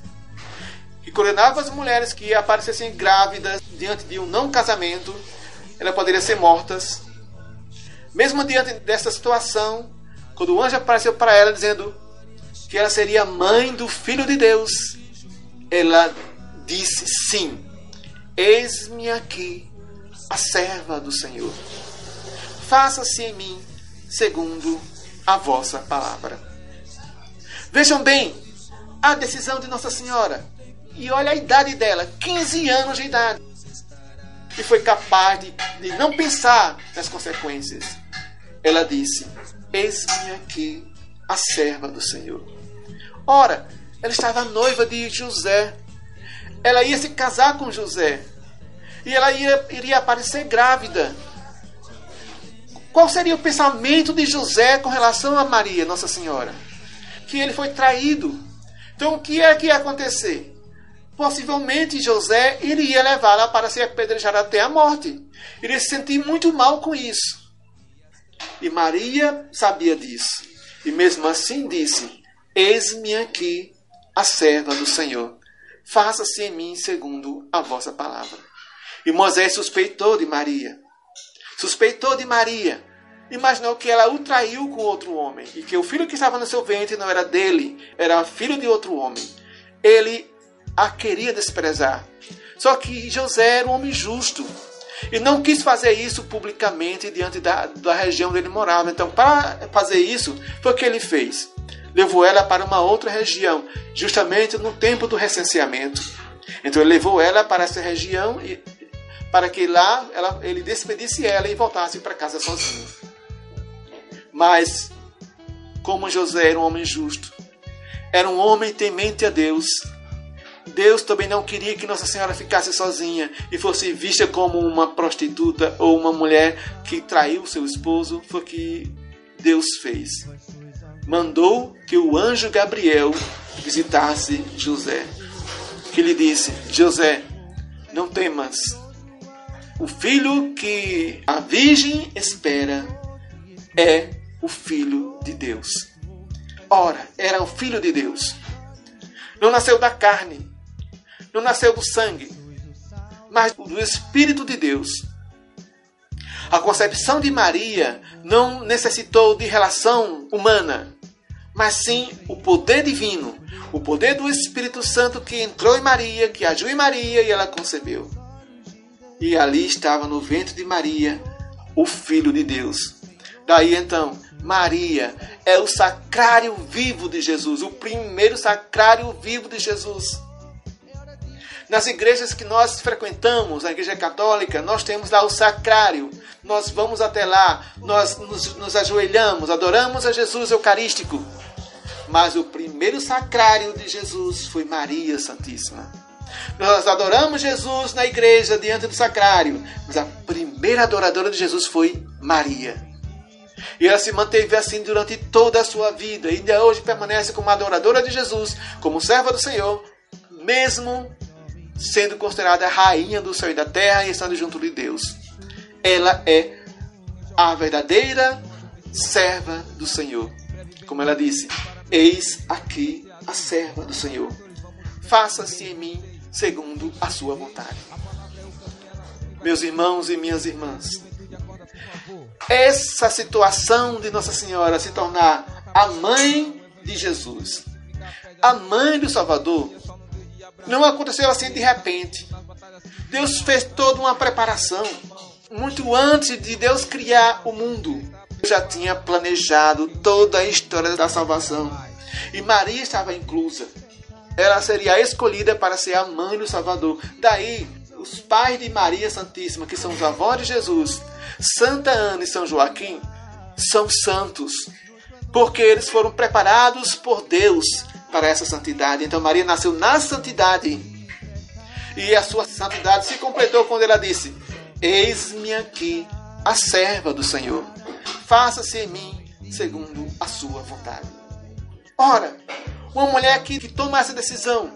que condenava as mulheres que aparecessem grávidas diante de um não casamento, elas poderiam ser mortas. Mesmo diante dessa situação, quando o anjo apareceu para ela dizendo que ela seria mãe do Filho de Deus, ela disse sim. Eis-me aqui, a serva do Senhor. Faça-se em mim segundo a vossa palavra. Vejam bem a decisão de Nossa Senhora e olha a idade dela, 15 anos de idade. E foi capaz de, de não pensar nas consequências. Ela disse: Eis-me aqui a serva do Senhor. Ora, ela estava noiva de José. Ela ia se casar com José. E ela ia, iria aparecer grávida. Qual seria o pensamento de José com relação a Maria, Nossa Senhora? Que ele foi traído. Então, o que é que ia acontecer? Possivelmente José iria levá-la para ser apedrejada até a morte. Iria se sentir muito mal com isso. E Maria sabia disso. E mesmo assim disse: Eis-me aqui a serva do Senhor. Faça-se em mim segundo a vossa palavra. E Moisés suspeitou de Maria. Suspeitou de Maria. Imaginou que ela o traiu com outro homem. E que o filho que estava no seu ventre não era dele, era filho de outro homem. Ele a queria desprezar. Só que José era um homem justo e não quis fazer isso publicamente diante da, da região onde ele morava. Então, para fazer isso, foi o que ele fez. Levou ela para uma outra região, justamente no tempo do recenseamento. Então, ele levou ela para essa região e, para que lá ela, ele despedisse ela e voltasse para casa sozinho. Mas, como José era um homem justo, era um homem temente a Deus, Deus também não queria que Nossa Senhora ficasse sozinha e fosse vista como uma prostituta ou uma mulher que traiu seu esposo. Foi o que Deus fez. Mandou que o anjo Gabriel visitasse José. Que lhe disse: José, não temas. O filho que a virgem espera é o Filho de Deus. Ora, era o Filho de Deus. Não nasceu da carne, não nasceu do sangue, mas do Espírito de Deus. A concepção de Maria não necessitou de relação humana, mas sim o poder divino, o poder do Espírito Santo que entrou em Maria, que agiu em Maria e ela concebeu. E ali estava no ventre de Maria o Filho de Deus. Daí então, Maria é o sacrário vivo de Jesus, o primeiro sacrário vivo de Jesus. Nas igrejas que nós frequentamos, a igreja católica, nós temos lá o sacrário. Nós vamos até lá, nós nos, nos ajoelhamos, adoramos a Jesus Eucarístico. Mas o primeiro sacrário de Jesus foi Maria Santíssima. Nós adoramos Jesus na igreja diante do sacrário, mas a primeira adoradora de Jesus foi Maria. E ela se manteve assim durante toda a sua vida. E ainda hoje permanece como adoradora de Jesus, como serva do Senhor, mesmo sendo considerada rainha do céu e da terra e estando junto de Deus. Ela é a verdadeira serva do Senhor. Como ela disse: Eis aqui a serva do Senhor. Faça-se em mim segundo a sua vontade. Meus irmãos e minhas irmãs, essa situação de Nossa Senhora se tornar a mãe de Jesus, a mãe do Salvador, não aconteceu assim de repente. Deus fez toda uma preparação. Muito antes de Deus criar o mundo, já tinha planejado toda a história da salvação. E Maria estava inclusa. Ela seria escolhida para ser a mãe do Salvador. Daí, os pais de Maria Santíssima, que são os avós de Jesus, Santa Ana e São Joaquim, são santos, porque eles foram preparados por Deus para essa santidade. Então Maria nasceu na santidade. E a sua santidade se completou quando ela disse: Eis-me aqui, a serva do Senhor. Faça-se em mim segundo a sua vontade. Ora, uma mulher que, que toma essa decisão,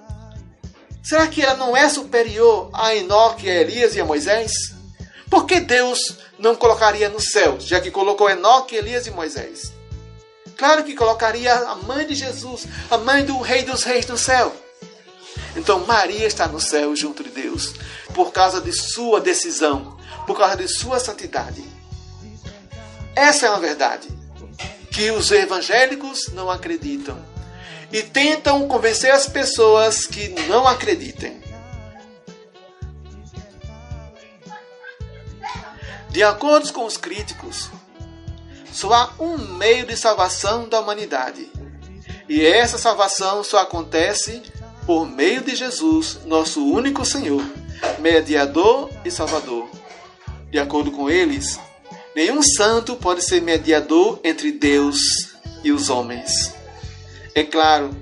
será que ela não é superior a Enoque, a Elias e a Moisés? Por que Deus não colocaria no céu, já que colocou Enoque, Elias e Moisés? Claro que colocaria a mãe de Jesus, a mãe do Rei dos Reis no céu. Então Maria está no céu junto de Deus, por causa de sua decisão, por causa de sua santidade. Essa é uma verdade que os evangélicos não acreditam e tentam convencer as pessoas que não acreditem. De acordo com os críticos, só há um meio de salvação da humanidade. E essa salvação só acontece por meio de Jesus, nosso único Senhor, mediador e salvador. De acordo com eles, nenhum santo pode ser mediador entre Deus e os homens. É claro,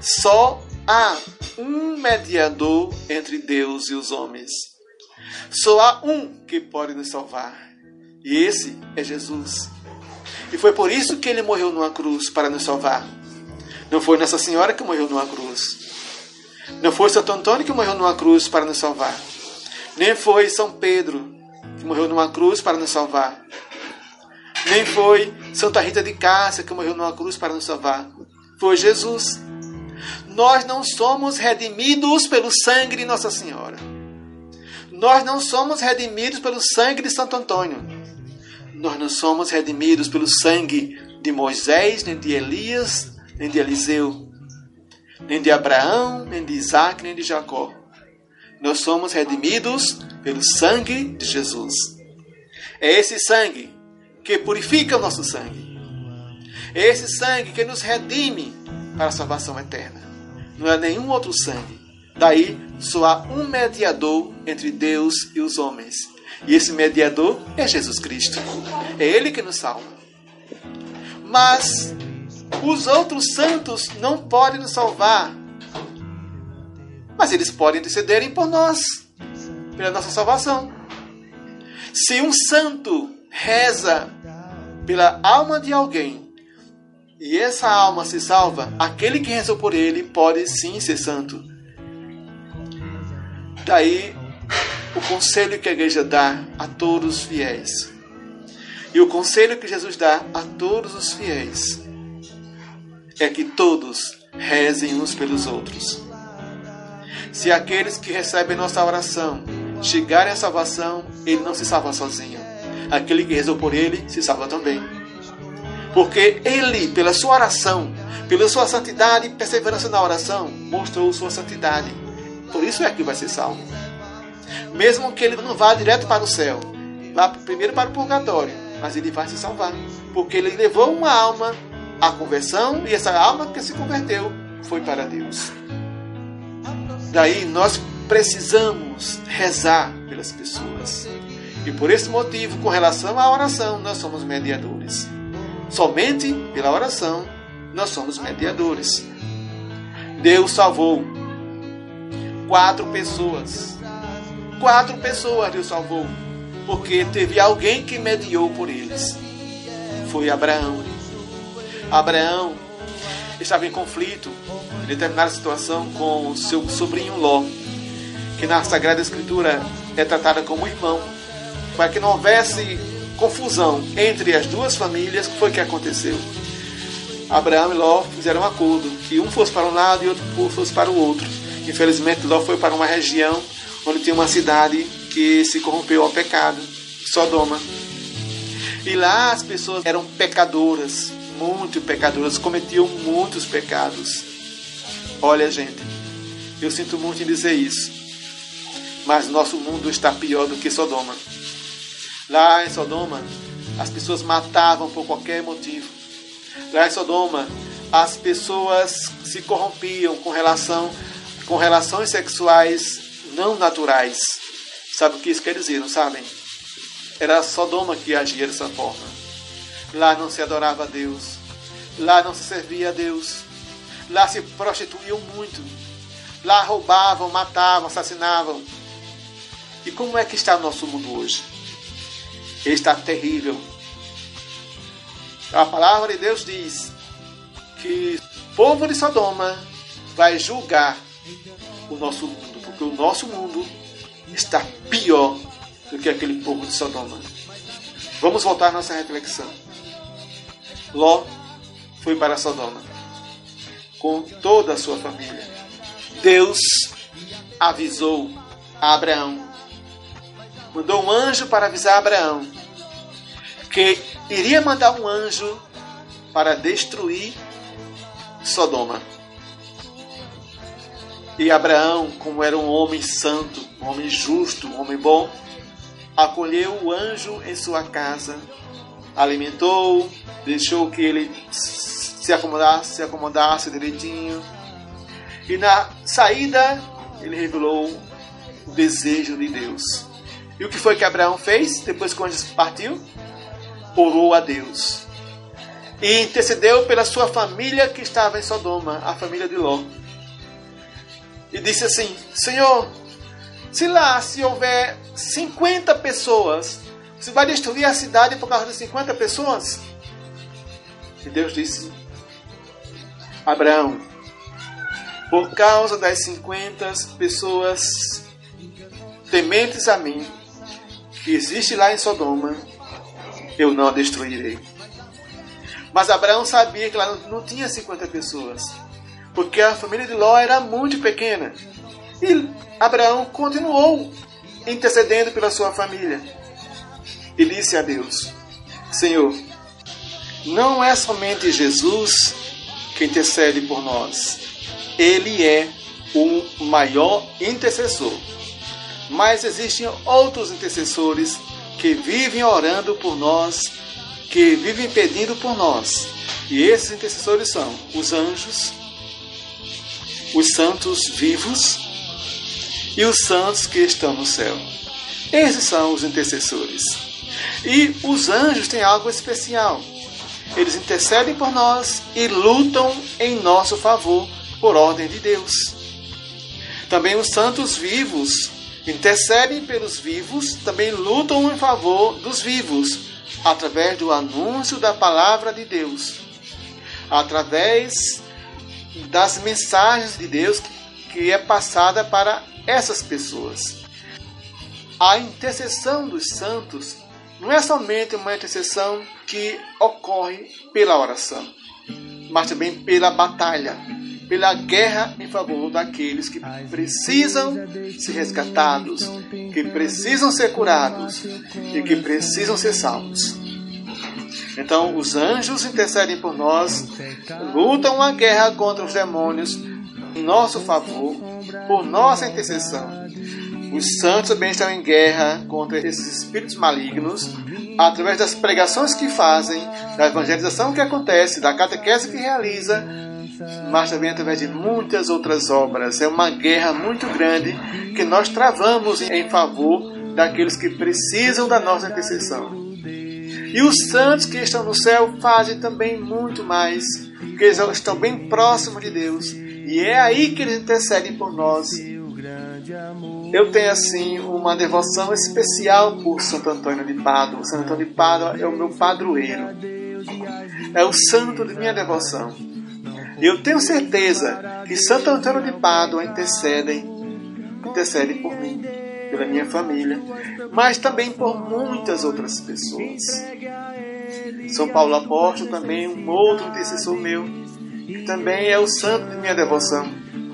só há um mediador entre Deus e os homens. Só há um que pode nos salvar e esse é Jesus. E foi por isso que ele morreu numa cruz para nos salvar. Não foi Nossa Senhora que morreu numa cruz. Não foi Santo Antônio que morreu numa cruz para nos salvar. Nem foi São Pedro que morreu numa cruz para nos salvar. Nem foi Santa Rita de Cássia que morreu numa cruz para nos salvar. Foi Jesus. Nós não somos redimidos pelo sangue de Nossa Senhora. Nós não somos redimidos pelo sangue de Santo Antônio. Nós não somos redimidos pelo sangue de Moisés, nem de Elias, nem de Eliseu, nem de Abraão, nem de Isaac, nem de Jacó. Nós somos redimidos pelo sangue de Jesus. É esse sangue que purifica o nosso sangue. É esse sangue que nos redime para a salvação eterna. Não é nenhum outro sangue. Daí só há um mediador entre Deus e os homens, e esse mediador é Jesus Cristo. É Ele que nos salva. Mas os outros santos não podem nos salvar. Mas eles podem intercederem por nós, pela nossa salvação. Se um santo reza pela alma de alguém e essa alma se salva, aquele que rezou por ele pode sim ser santo. Daí o conselho que a igreja dá a todos os fiéis. E o conselho que Jesus dá a todos os fiéis é que todos rezem uns pelos outros. Se aqueles que recebem nossa oração chegarem à salvação, ele não se salva sozinho. Aquele que rezou por ele se salva também. Porque ele, pela sua oração, pela sua santidade e perseverança na oração, mostrou sua santidade. Por isso é que vai ser salvo. Mesmo que ele não vá direto para o céu, vá primeiro para o purgatório, mas ele vai se salvar. Porque ele levou uma alma à conversão e essa alma que se converteu foi para Deus. Daí nós precisamos rezar pelas pessoas. E por esse motivo, com relação à oração, nós somos mediadores. Somente pela oração nós somos mediadores. Deus salvou quatro pessoas. Quatro pessoas Deus salvou. Porque teve alguém que mediou por eles. Foi Abraão. Abraão estava em conflito, em determinada situação, com seu sobrinho Ló, que na Sagrada Escritura é tratada como irmão, para que não houvesse confusão entre as duas famílias. O foi que aconteceu? Abraão e Ló fizeram um acordo que um fosse para um lado e outro fosse para o outro. Infelizmente, Ló foi para uma região onde tinha uma cidade que se corrompeu ao pecado, Sodoma. E lá as pessoas eram pecadoras, muito pecadoras, cometiam muitos pecados. Olha, gente, eu sinto muito em dizer isso, mas nosso mundo está pior do que Sodoma. Lá em Sodoma, as pessoas matavam por qualquer motivo. Lá em Sodoma, as pessoas se corrompiam com relação com relações sexuais não naturais. Sabe o que isso quer dizer, não sabem? Era Sodoma que agia dessa forma. Lá não se adorava a Deus. Lá não se servia a Deus. Lá se prostituíam muito. Lá roubavam, matavam, assassinavam. E como é que está o nosso mundo hoje? Está terrível. A palavra de Deus diz que o povo de Sodoma vai julgar o nosso mundo, porque o nosso mundo está pior do que aquele povo de Sodoma. Vamos voltar à nossa reflexão. Ló foi para Sodoma com toda a sua família. Deus avisou a Abraão, mandou um anjo para avisar Abraão que iria mandar um anjo para destruir Sodoma. E Abraão, como era um homem santo, um homem justo, um homem bom, acolheu o anjo em sua casa, alimentou, deixou que ele se acomodasse, se acomodasse direitinho. E na saída, ele revelou o desejo de Deus. E o que foi que Abraão fez depois que o anjo partiu? Orou a Deus. E intercedeu pela sua família que estava em Sodoma, a família de Ló. E disse assim: Senhor, se lá se houver 50 pessoas, você vai destruir a cidade por causa de 50 pessoas? E Deus disse: Abraão, por causa das 50 pessoas tementes a mim, que existe lá em Sodoma, eu não a destruirei. Mas Abraão sabia que lá não tinha 50 pessoas, porque a família de Ló era muito pequena. E Abraão continuou intercedendo pela sua família. E disse a Deus: Senhor, não é somente Jesus que intercede por nós, ele é o maior intercessor. Mas existem outros intercessores que vivem orando por nós, que vivem pedindo por nós. E esses intercessores são os anjos, os santos vivos e os santos que estão no céu. Esses são os intercessores. E os anjos têm algo especial. Eles intercedem por nós e lutam em nosso favor por ordem de Deus. Também os santos vivos intercedem pelos vivos, também lutam em favor dos vivos, através do anúncio da palavra de Deus, através das mensagens de Deus que é passada para essas pessoas. A intercessão dos santos não é somente uma intercessão que ocorre pela oração, mas também pela batalha, pela guerra em favor daqueles que precisam ser resgatados, que precisam ser curados e que precisam ser salvos. Então, os anjos intercedem por nós, lutam uma guerra contra os demônios em nosso favor, por nossa intercessão. Os santos também estão em guerra contra esses espíritos malignos, através das pregações que fazem, da evangelização que acontece, da catequese que realiza, mas também através de muitas outras obras. É uma guerra muito grande que nós travamos em favor daqueles que precisam da nossa intercessão. E os santos que estão no céu fazem também muito mais, porque eles estão bem próximos de Deus. E é aí que eles intercedem por nós. Eu tenho assim uma devoção especial por Santo Antônio de Pádua. Santo Antônio de Pádua é o meu padroeiro. É o santo de minha devoção. Eu tenho certeza que Santo Antônio de Pádua intercede, intercede por mim, pela minha família, mas também por muitas outras pessoas. São Paulo Apóstolo também um outro intercessor meu, que também é o santo de minha devoção.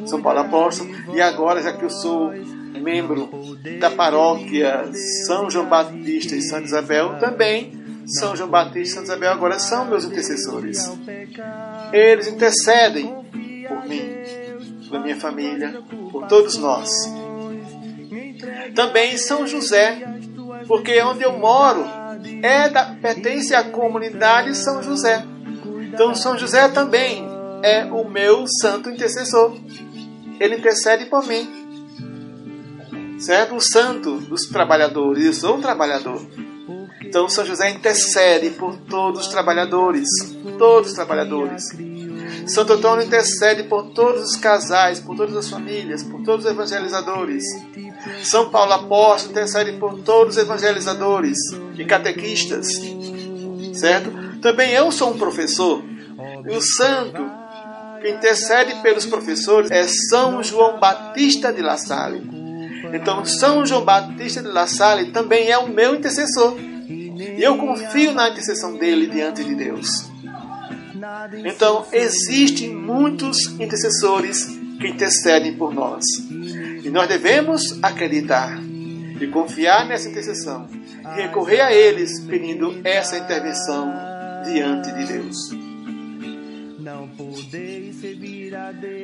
São Paulo Apóstolo, e agora, já que eu sou membro da paróquia São João Batista e Santa Isabel, também São João Batista e Santa Isabel agora são meus intercessores. Eles intercedem por mim, pela minha família, por todos nós. Também São José, porque onde eu moro é da, pertence à comunidade São José. Então São José também é o meu santo intercessor. Ele intercede por mim. Certo? O santo dos trabalhadores. Eu sou um trabalhador. Então São José intercede por todos os trabalhadores. Todos os trabalhadores. Santo Antônio intercede por todos os casais, por todas as famílias, por todos os evangelizadores. São Paulo Apóstolo intercede por todos os evangelizadores e catequistas. Certo? Também eu sou um professor. E o santo que intercede pelos professores é São João Batista de La Salle. Então, São João Batista de La Salle também é o meu intercessor. Eu confio na intercessão dele diante de Deus. Então, existem muitos intercessores que intercedem por nós. E nós devemos acreditar e confiar nessa intercessão e recorrer a eles pedindo essa intervenção diante de Deus.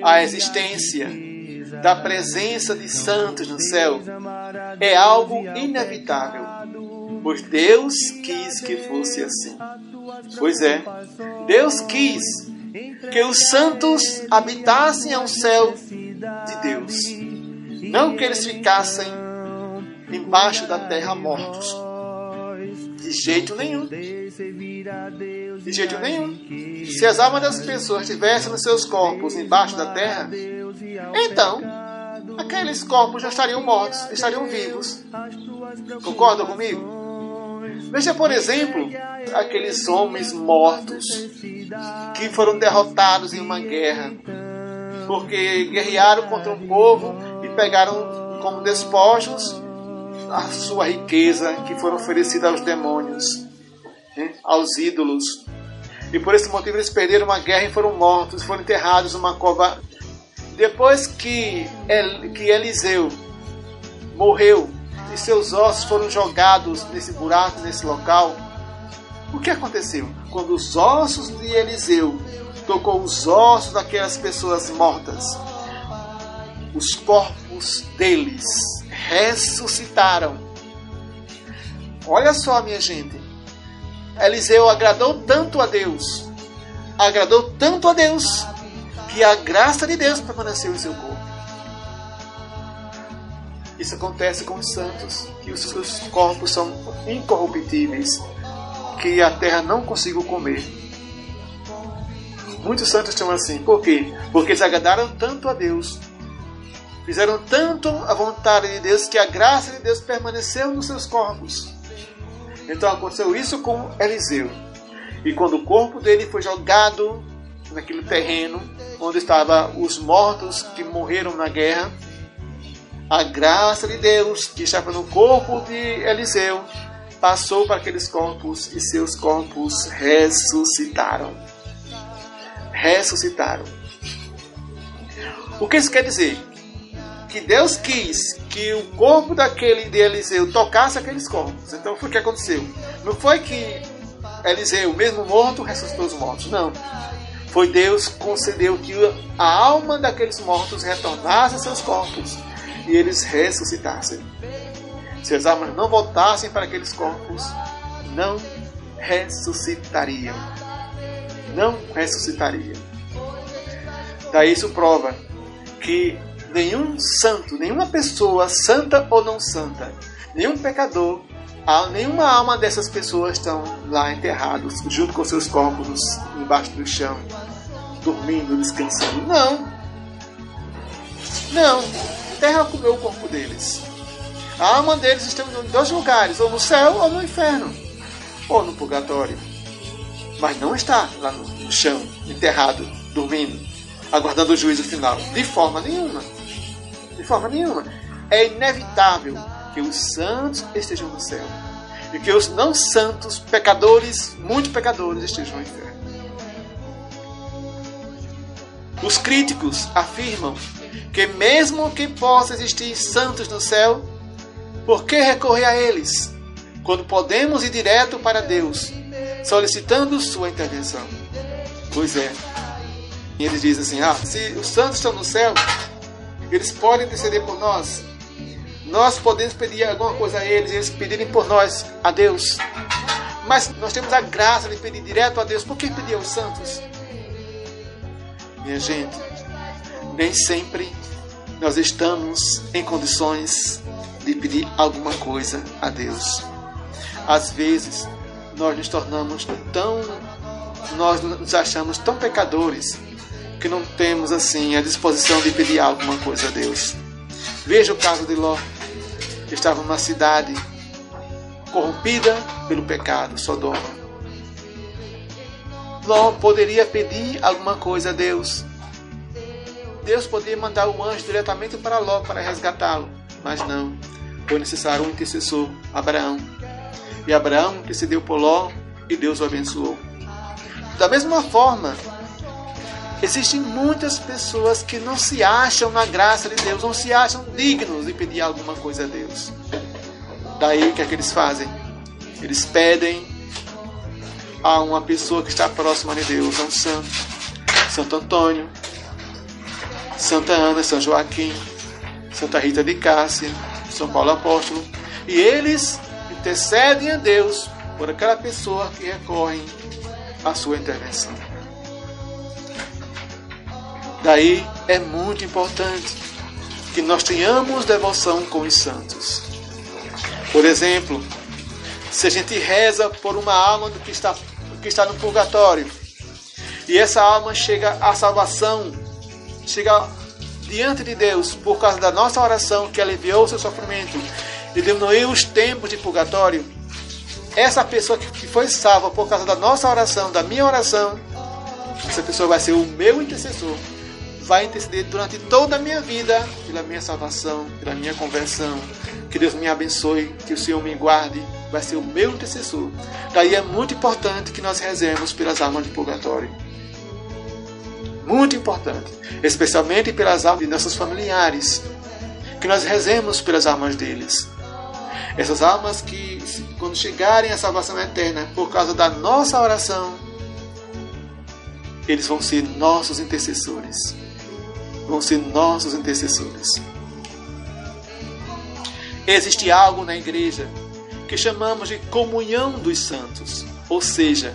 A existência da presença de santos no céu é algo inevitável, pois Deus quis que fosse assim. Pois é, Deus quis que os santos habitassem ao céu de Deus, não que eles ficassem embaixo da terra mortos. De jeito nenhum. De jeito nenhum. Se as almas das pessoas estivessem nos seus corpos embaixo da terra, então aqueles corpos já estariam mortos, estariam vivos. Concordam comigo? Veja, por exemplo, aqueles homens mortos que foram derrotados em uma guerra porque guerrearam contra um povo e pegaram como despojos a sua riqueza que foram oferecida aos demônios, aos ídolos. E por esse motivo eles perderam uma guerra e foram mortos, foram enterrados numa cova. Depois que, El, que Eliseu morreu e seus ossos foram jogados nesse buraco, nesse local, o que aconteceu? Quando os ossos de Eliseu tocou os ossos daquelas pessoas mortas, os corpos deles ressuscitaram. Olha só, minha gente. Eliseu agradou tanto a Deus, agradou tanto a Deus, que a graça de Deus permaneceu em seu corpo. Isso acontece com os santos, que os seus corpos são incorruptíveis, que a terra não conseguiu comer. Muitos santos estão assim. Por quê? Porque eles agradaram tanto a Deus, fizeram tanto a vontade de Deus, que a graça de Deus permaneceu nos seus corpos. Então aconteceu isso com Eliseu. E quando o corpo dele foi jogado naquele terreno onde estavam os mortos que morreram na guerra, a graça de Deus que estava no corpo de Eliseu passou para aqueles corpos e seus corpos ressuscitaram. Ressuscitaram. O que isso quer dizer? Que Deus quis que o corpo daquele de Eliseu tocasse aqueles corpos. Então foi o que aconteceu. Não foi que Eliseu, mesmo morto, ressuscitou os mortos. Não. Foi Deus que concedeu que a alma daqueles mortos retornasse a seus corpos e eles ressuscitassem. Se as almas não voltassem para aqueles corpos, não ressuscitariam. Não ressuscitariam. Daí isso prova que nenhum santo, nenhuma pessoa, santa ou não santa, nenhum pecador, nenhuma alma dessas pessoas estão lá enterrados, junto com seus corpos embaixo do chão, dormindo, descansando. Não. Não. Terra comeu o corpo deles. A alma deles está em dois lugares, ou no céu ou no inferno, ou no purgatório. Mas não está lá no chão, enterrado, dormindo, aguardando o juízo final. De forma nenhuma. De forma nenhuma. É inevitável que os santos estejam no céu e que os não santos, pecadores, muito pecadores, estejam no inferno. Os críticos afirmam que, mesmo que possa existir santos no céu, por que recorrer a eles, quando podemos ir direto para Deus, solicitando sua intervenção? Pois é. E eles dizem assim: ah, se os santos estão no céu, eles podem interceder por nós. Nós podemos pedir alguma coisa a eles, eles pedirem por nós a Deus. Mas nós temos a graça de pedir direto a Deus. Por que pedir aos santos? Minha gente, nem sempre nós estamos em condições de pedir alguma coisa a Deus. Às vezes, nós nos tornamos tão. Nós nos achamos tão pecadores que não temos assim a disposição de pedir alguma coisa a Deus. Veja o caso de Ló. Estava numa cidade corrompida pelo pecado, Sodoma. Ló poderia pedir alguma coisa a Deus. Deus poderia mandar um anjo diretamente para Ló para resgatá-lo, mas não. Foi necessário um intercessor, Abraão. E Abraão intercedeu por Ló e Deus o abençoou. Da mesma forma, existem muitas pessoas que não se acham na graça de Deus, não se acham dignos de pedir alguma coisa a Deus. Daí o que é que eles fazem? Eles pedem a uma pessoa que está próxima de Deus, a um santo, Santo Antônio, Santa Ana, São Joaquim, Santa Rita de Cássia, São Paulo Apóstolo, e eles intercedem a Deus por aquela pessoa que recorre à sua intervenção. Daí é muito importante que nós tenhamos devoção com os santos. Por exemplo, se a gente reza por uma alma que está que está no purgatório. E essa alma chega à salvação, chega diante de Deus por causa da nossa oração que aliviou o seu sofrimento e diminuiu os tempos de purgatório. Essa pessoa que foi salva por causa da nossa oração, da minha oração, essa pessoa vai ser o meu intercessor. Vai interceder durante toda a minha vida pela minha salvação, pela minha conversão. Que Deus me abençoe, que o Senhor me guarde, vai ser o meu intercessor. Daí é muito importante que nós rezemos pelas almas de purgatório. Muito importante. Especialmente pelas almas de nossos familiares. Que nós rezemos pelas almas deles. Essas almas que, quando chegarem à salvação eterna, por causa da nossa oração, eles vão ser nossos intercessores. Vão ser nossos intercessores. Existe algo na igreja que chamamos de comunhão dos santos, ou seja,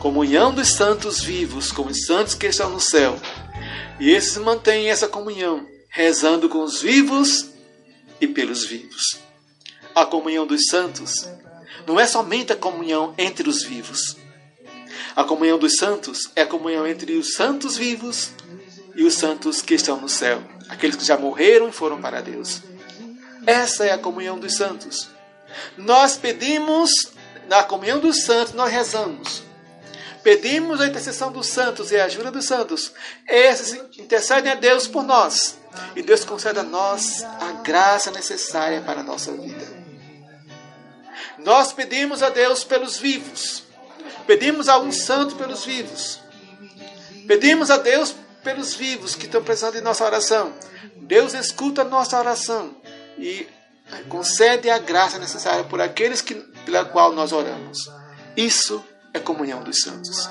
comunhão dos santos vivos com os santos que estão no céu. E esses mantêm essa comunhão, rezando com os vivos e pelos vivos. A comunhão dos santos não é somente a comunhão entre os vivos. A comunhão dos santos é a comunhão entre os santos vivos e os santos que estão no céu, aqueles que já morreram e foram para Deus. Essa é a comunhão dos santos. Nós pedimos, na comunhão dos santos, nós rezamos. Pedimos a intercessão dos santos e a ajuda dos santos. Esses intercedem a Deus por nós. E Deus concede a nós a graça necessária para a nossa vida. Nós pedimos a Deus pelos vivos. Pedimos a um santo pelos vivos. Pedimos a Deus pelos vivos que estão precisando de nossa oração. Deus escuta a nossa oração e concede a graça necessária por aqueles que, pela qual nós oramos. Isso é comunhão dos santos.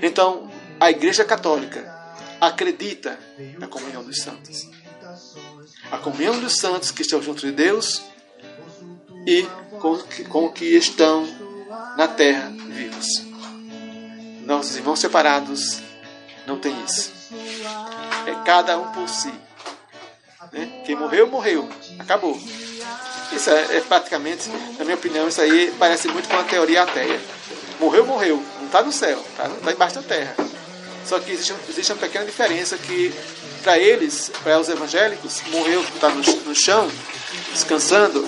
Então, a Igreja Católica acredita na comunhão dos santos. A comunhão dos santos que estão junto de Deus e com, com que estão na terra vivos. Nossos irmãos separados não tem isso. É cada um por si. Né? Quem morreu, morreu. Acabou. Isso é, é, praticamente, na minha opinião, isso aí parece muito com a teoria ateia. Morreu, morreu. Não está no céu, está tá embaixo da terra. Só que existe, existe uma pequena diferença que, para eles, para os evangélicos, morreu, está no, no chão, descansando,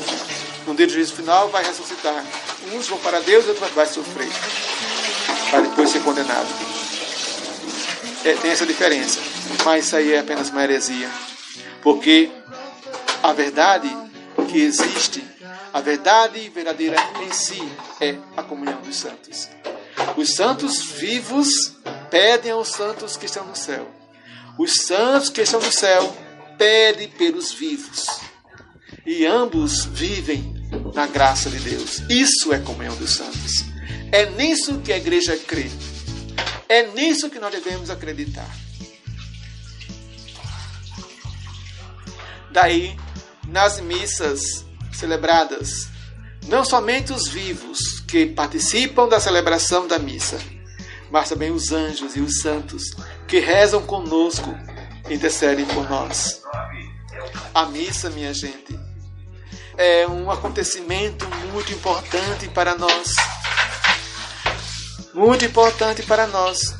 no dia do juízo final vai ressuscitar. Uns vão para Deus e outros vai sofrer, para depois ser condenado. É, tem essa diferença. Mas isso aí é apenas uma heresia. Porque a verdade que existe, a verdade verdadeira em si é a comunhão dos santos. Os santos vivos pedem aos santos que estão no céu. Os santos que estão no céu pedem pelos vivos. E ambos vivem na graça de Deus. Isso é comunhão dos santos. É nisso que a igreja crê. É nisso que nós devemos acreditar. Daí, nas missas celebradas, não somente os vivos que participam da celebração da missa, mas também os anjos e os santos que rezam conosco, intercedem por nós. A missa, minha gente, é um acontecimento muito importante para nós. Muito importante para nós.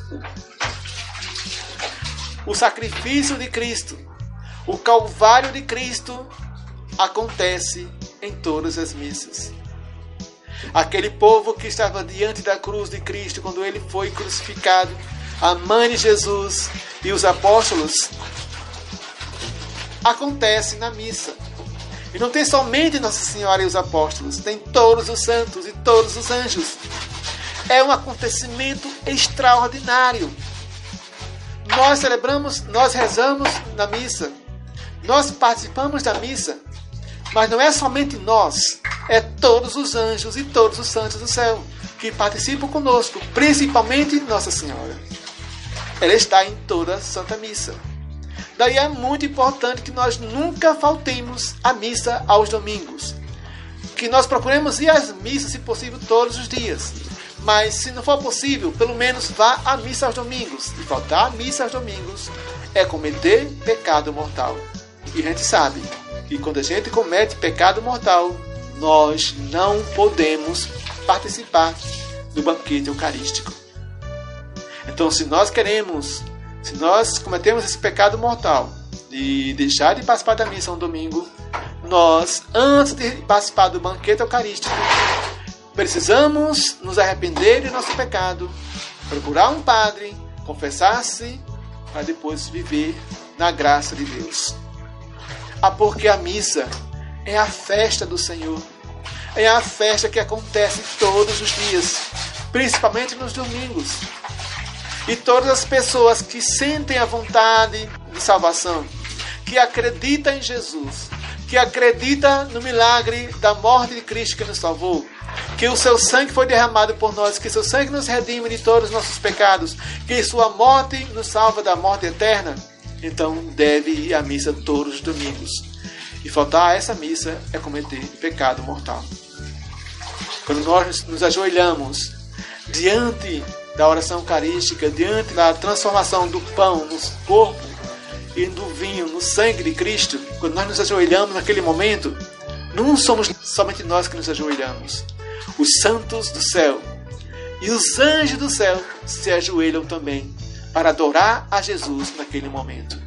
O sacrifício de Cristo, o Calvário de Cristo, acontece em todas as missas. Aquele povo que estava diante da cruz de Cristo quando ele foi crucificado, a mãe de Jesus e os apóstolos, acontece na missa. E não tem somente Nossa Senhora e os apóstolos, tem todos os santos e todos os anjos. É um acontecimento extraordinário. Nós celebramos, nós rezamos na missa, nós participamos da missa, mas não é somente nós, é todos os anjos e todos os santos do céu que participam conosco, principalmente Nossa Senhora. Ela está em toda a Santa Missa. Daí é muito importante que nós nunca faltemos à missa aos domingos. Que nós procuremos ir às missas, se possível, todos os dias. Mas se não for possível, pelo menos vá à missa aos domingos. E faltar à missa aos domingos é cometer pecado mortal. E a gente sabe que quando a gente comete pecado mortal, nós não podemos participar do banquete eucarístico. Então, se nós queremos se nós cometemos esse pecado mortal de deixar de participar da missa um domingo, nós, antes de participar do banquete eucarístico, precisamos nos arrepender de nosso pecado, procurar um padre, confessar-se, para depois viver na graça de Deus. Ah, porque a missa é a festa do Senhor. É a festa que acontece todos os dias, principalmente nos domingos. E todas as pessoas que sentem a vontade de salvação, que acreditam em Jesus, que acreditam no milagre da morte de Cristo que nos salvou, que o seu sangue foi derramado por nós, que seu sangue nos redime de todos os nossos pecados, que sua morte nos salva da morte eterna, então deve ir à missa todos os domingos. E faltar a essa missa é cometer pecado mortal. Quando nós nos ajoelhamos diante da oração eucarística, diante da transformação do pão no corpo e do vinho no sangue de Cristo, quando nós nos ajoelhamos naquele momento, não somos somente nós que nos ajoelhamos. Os santos do céu e os anjos do céu se ajoelham também para adorar a Jesus naquele momento.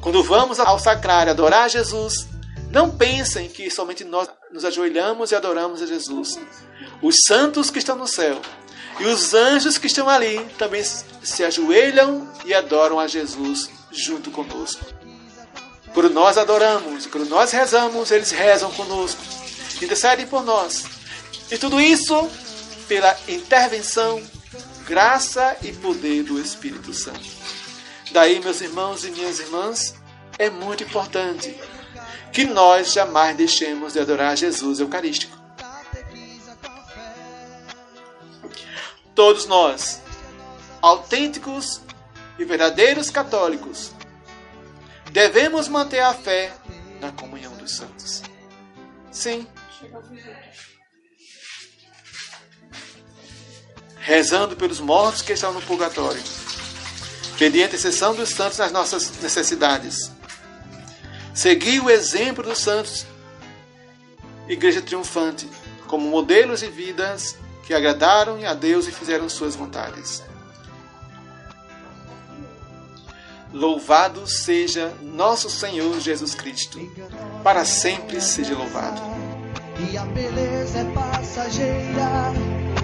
Quando vamos ao sacrário adorar a Jesus, não pensem que somente nós nos ajoelhamos e adoramos a Jesus. Os santos que estão no céu e os anjos que estão ali também se ajoelham e adoram a Jesus junto conosco. Quando nós adoramos, quando nós rezamos, eles rezam conosco, intercedem por nós. E tudo isso pela intervenção, graça e poder do Espírito Santo. Daí, meus irmãos e minhas irmãs, é muito importante que nós jamais deixemos de adorar Jesus Eucarístico. Todos nós, autênticos e verdadeiros católicos, devemos manter a fé na comunhão dos santos. Sim. Rezando pelos mortos que estão no purgatório. Pedir a intercessão dos santos nas nossas necessidades. Seguir o exemplo dos santos, Igreja Triunfante, como modelos de vidas que agradaram a Deus e fizeram suas vontades. Louvado seja nosso Senhor Jesus Cristo, para sempre seja louvado. E a beleza é passageira,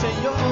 do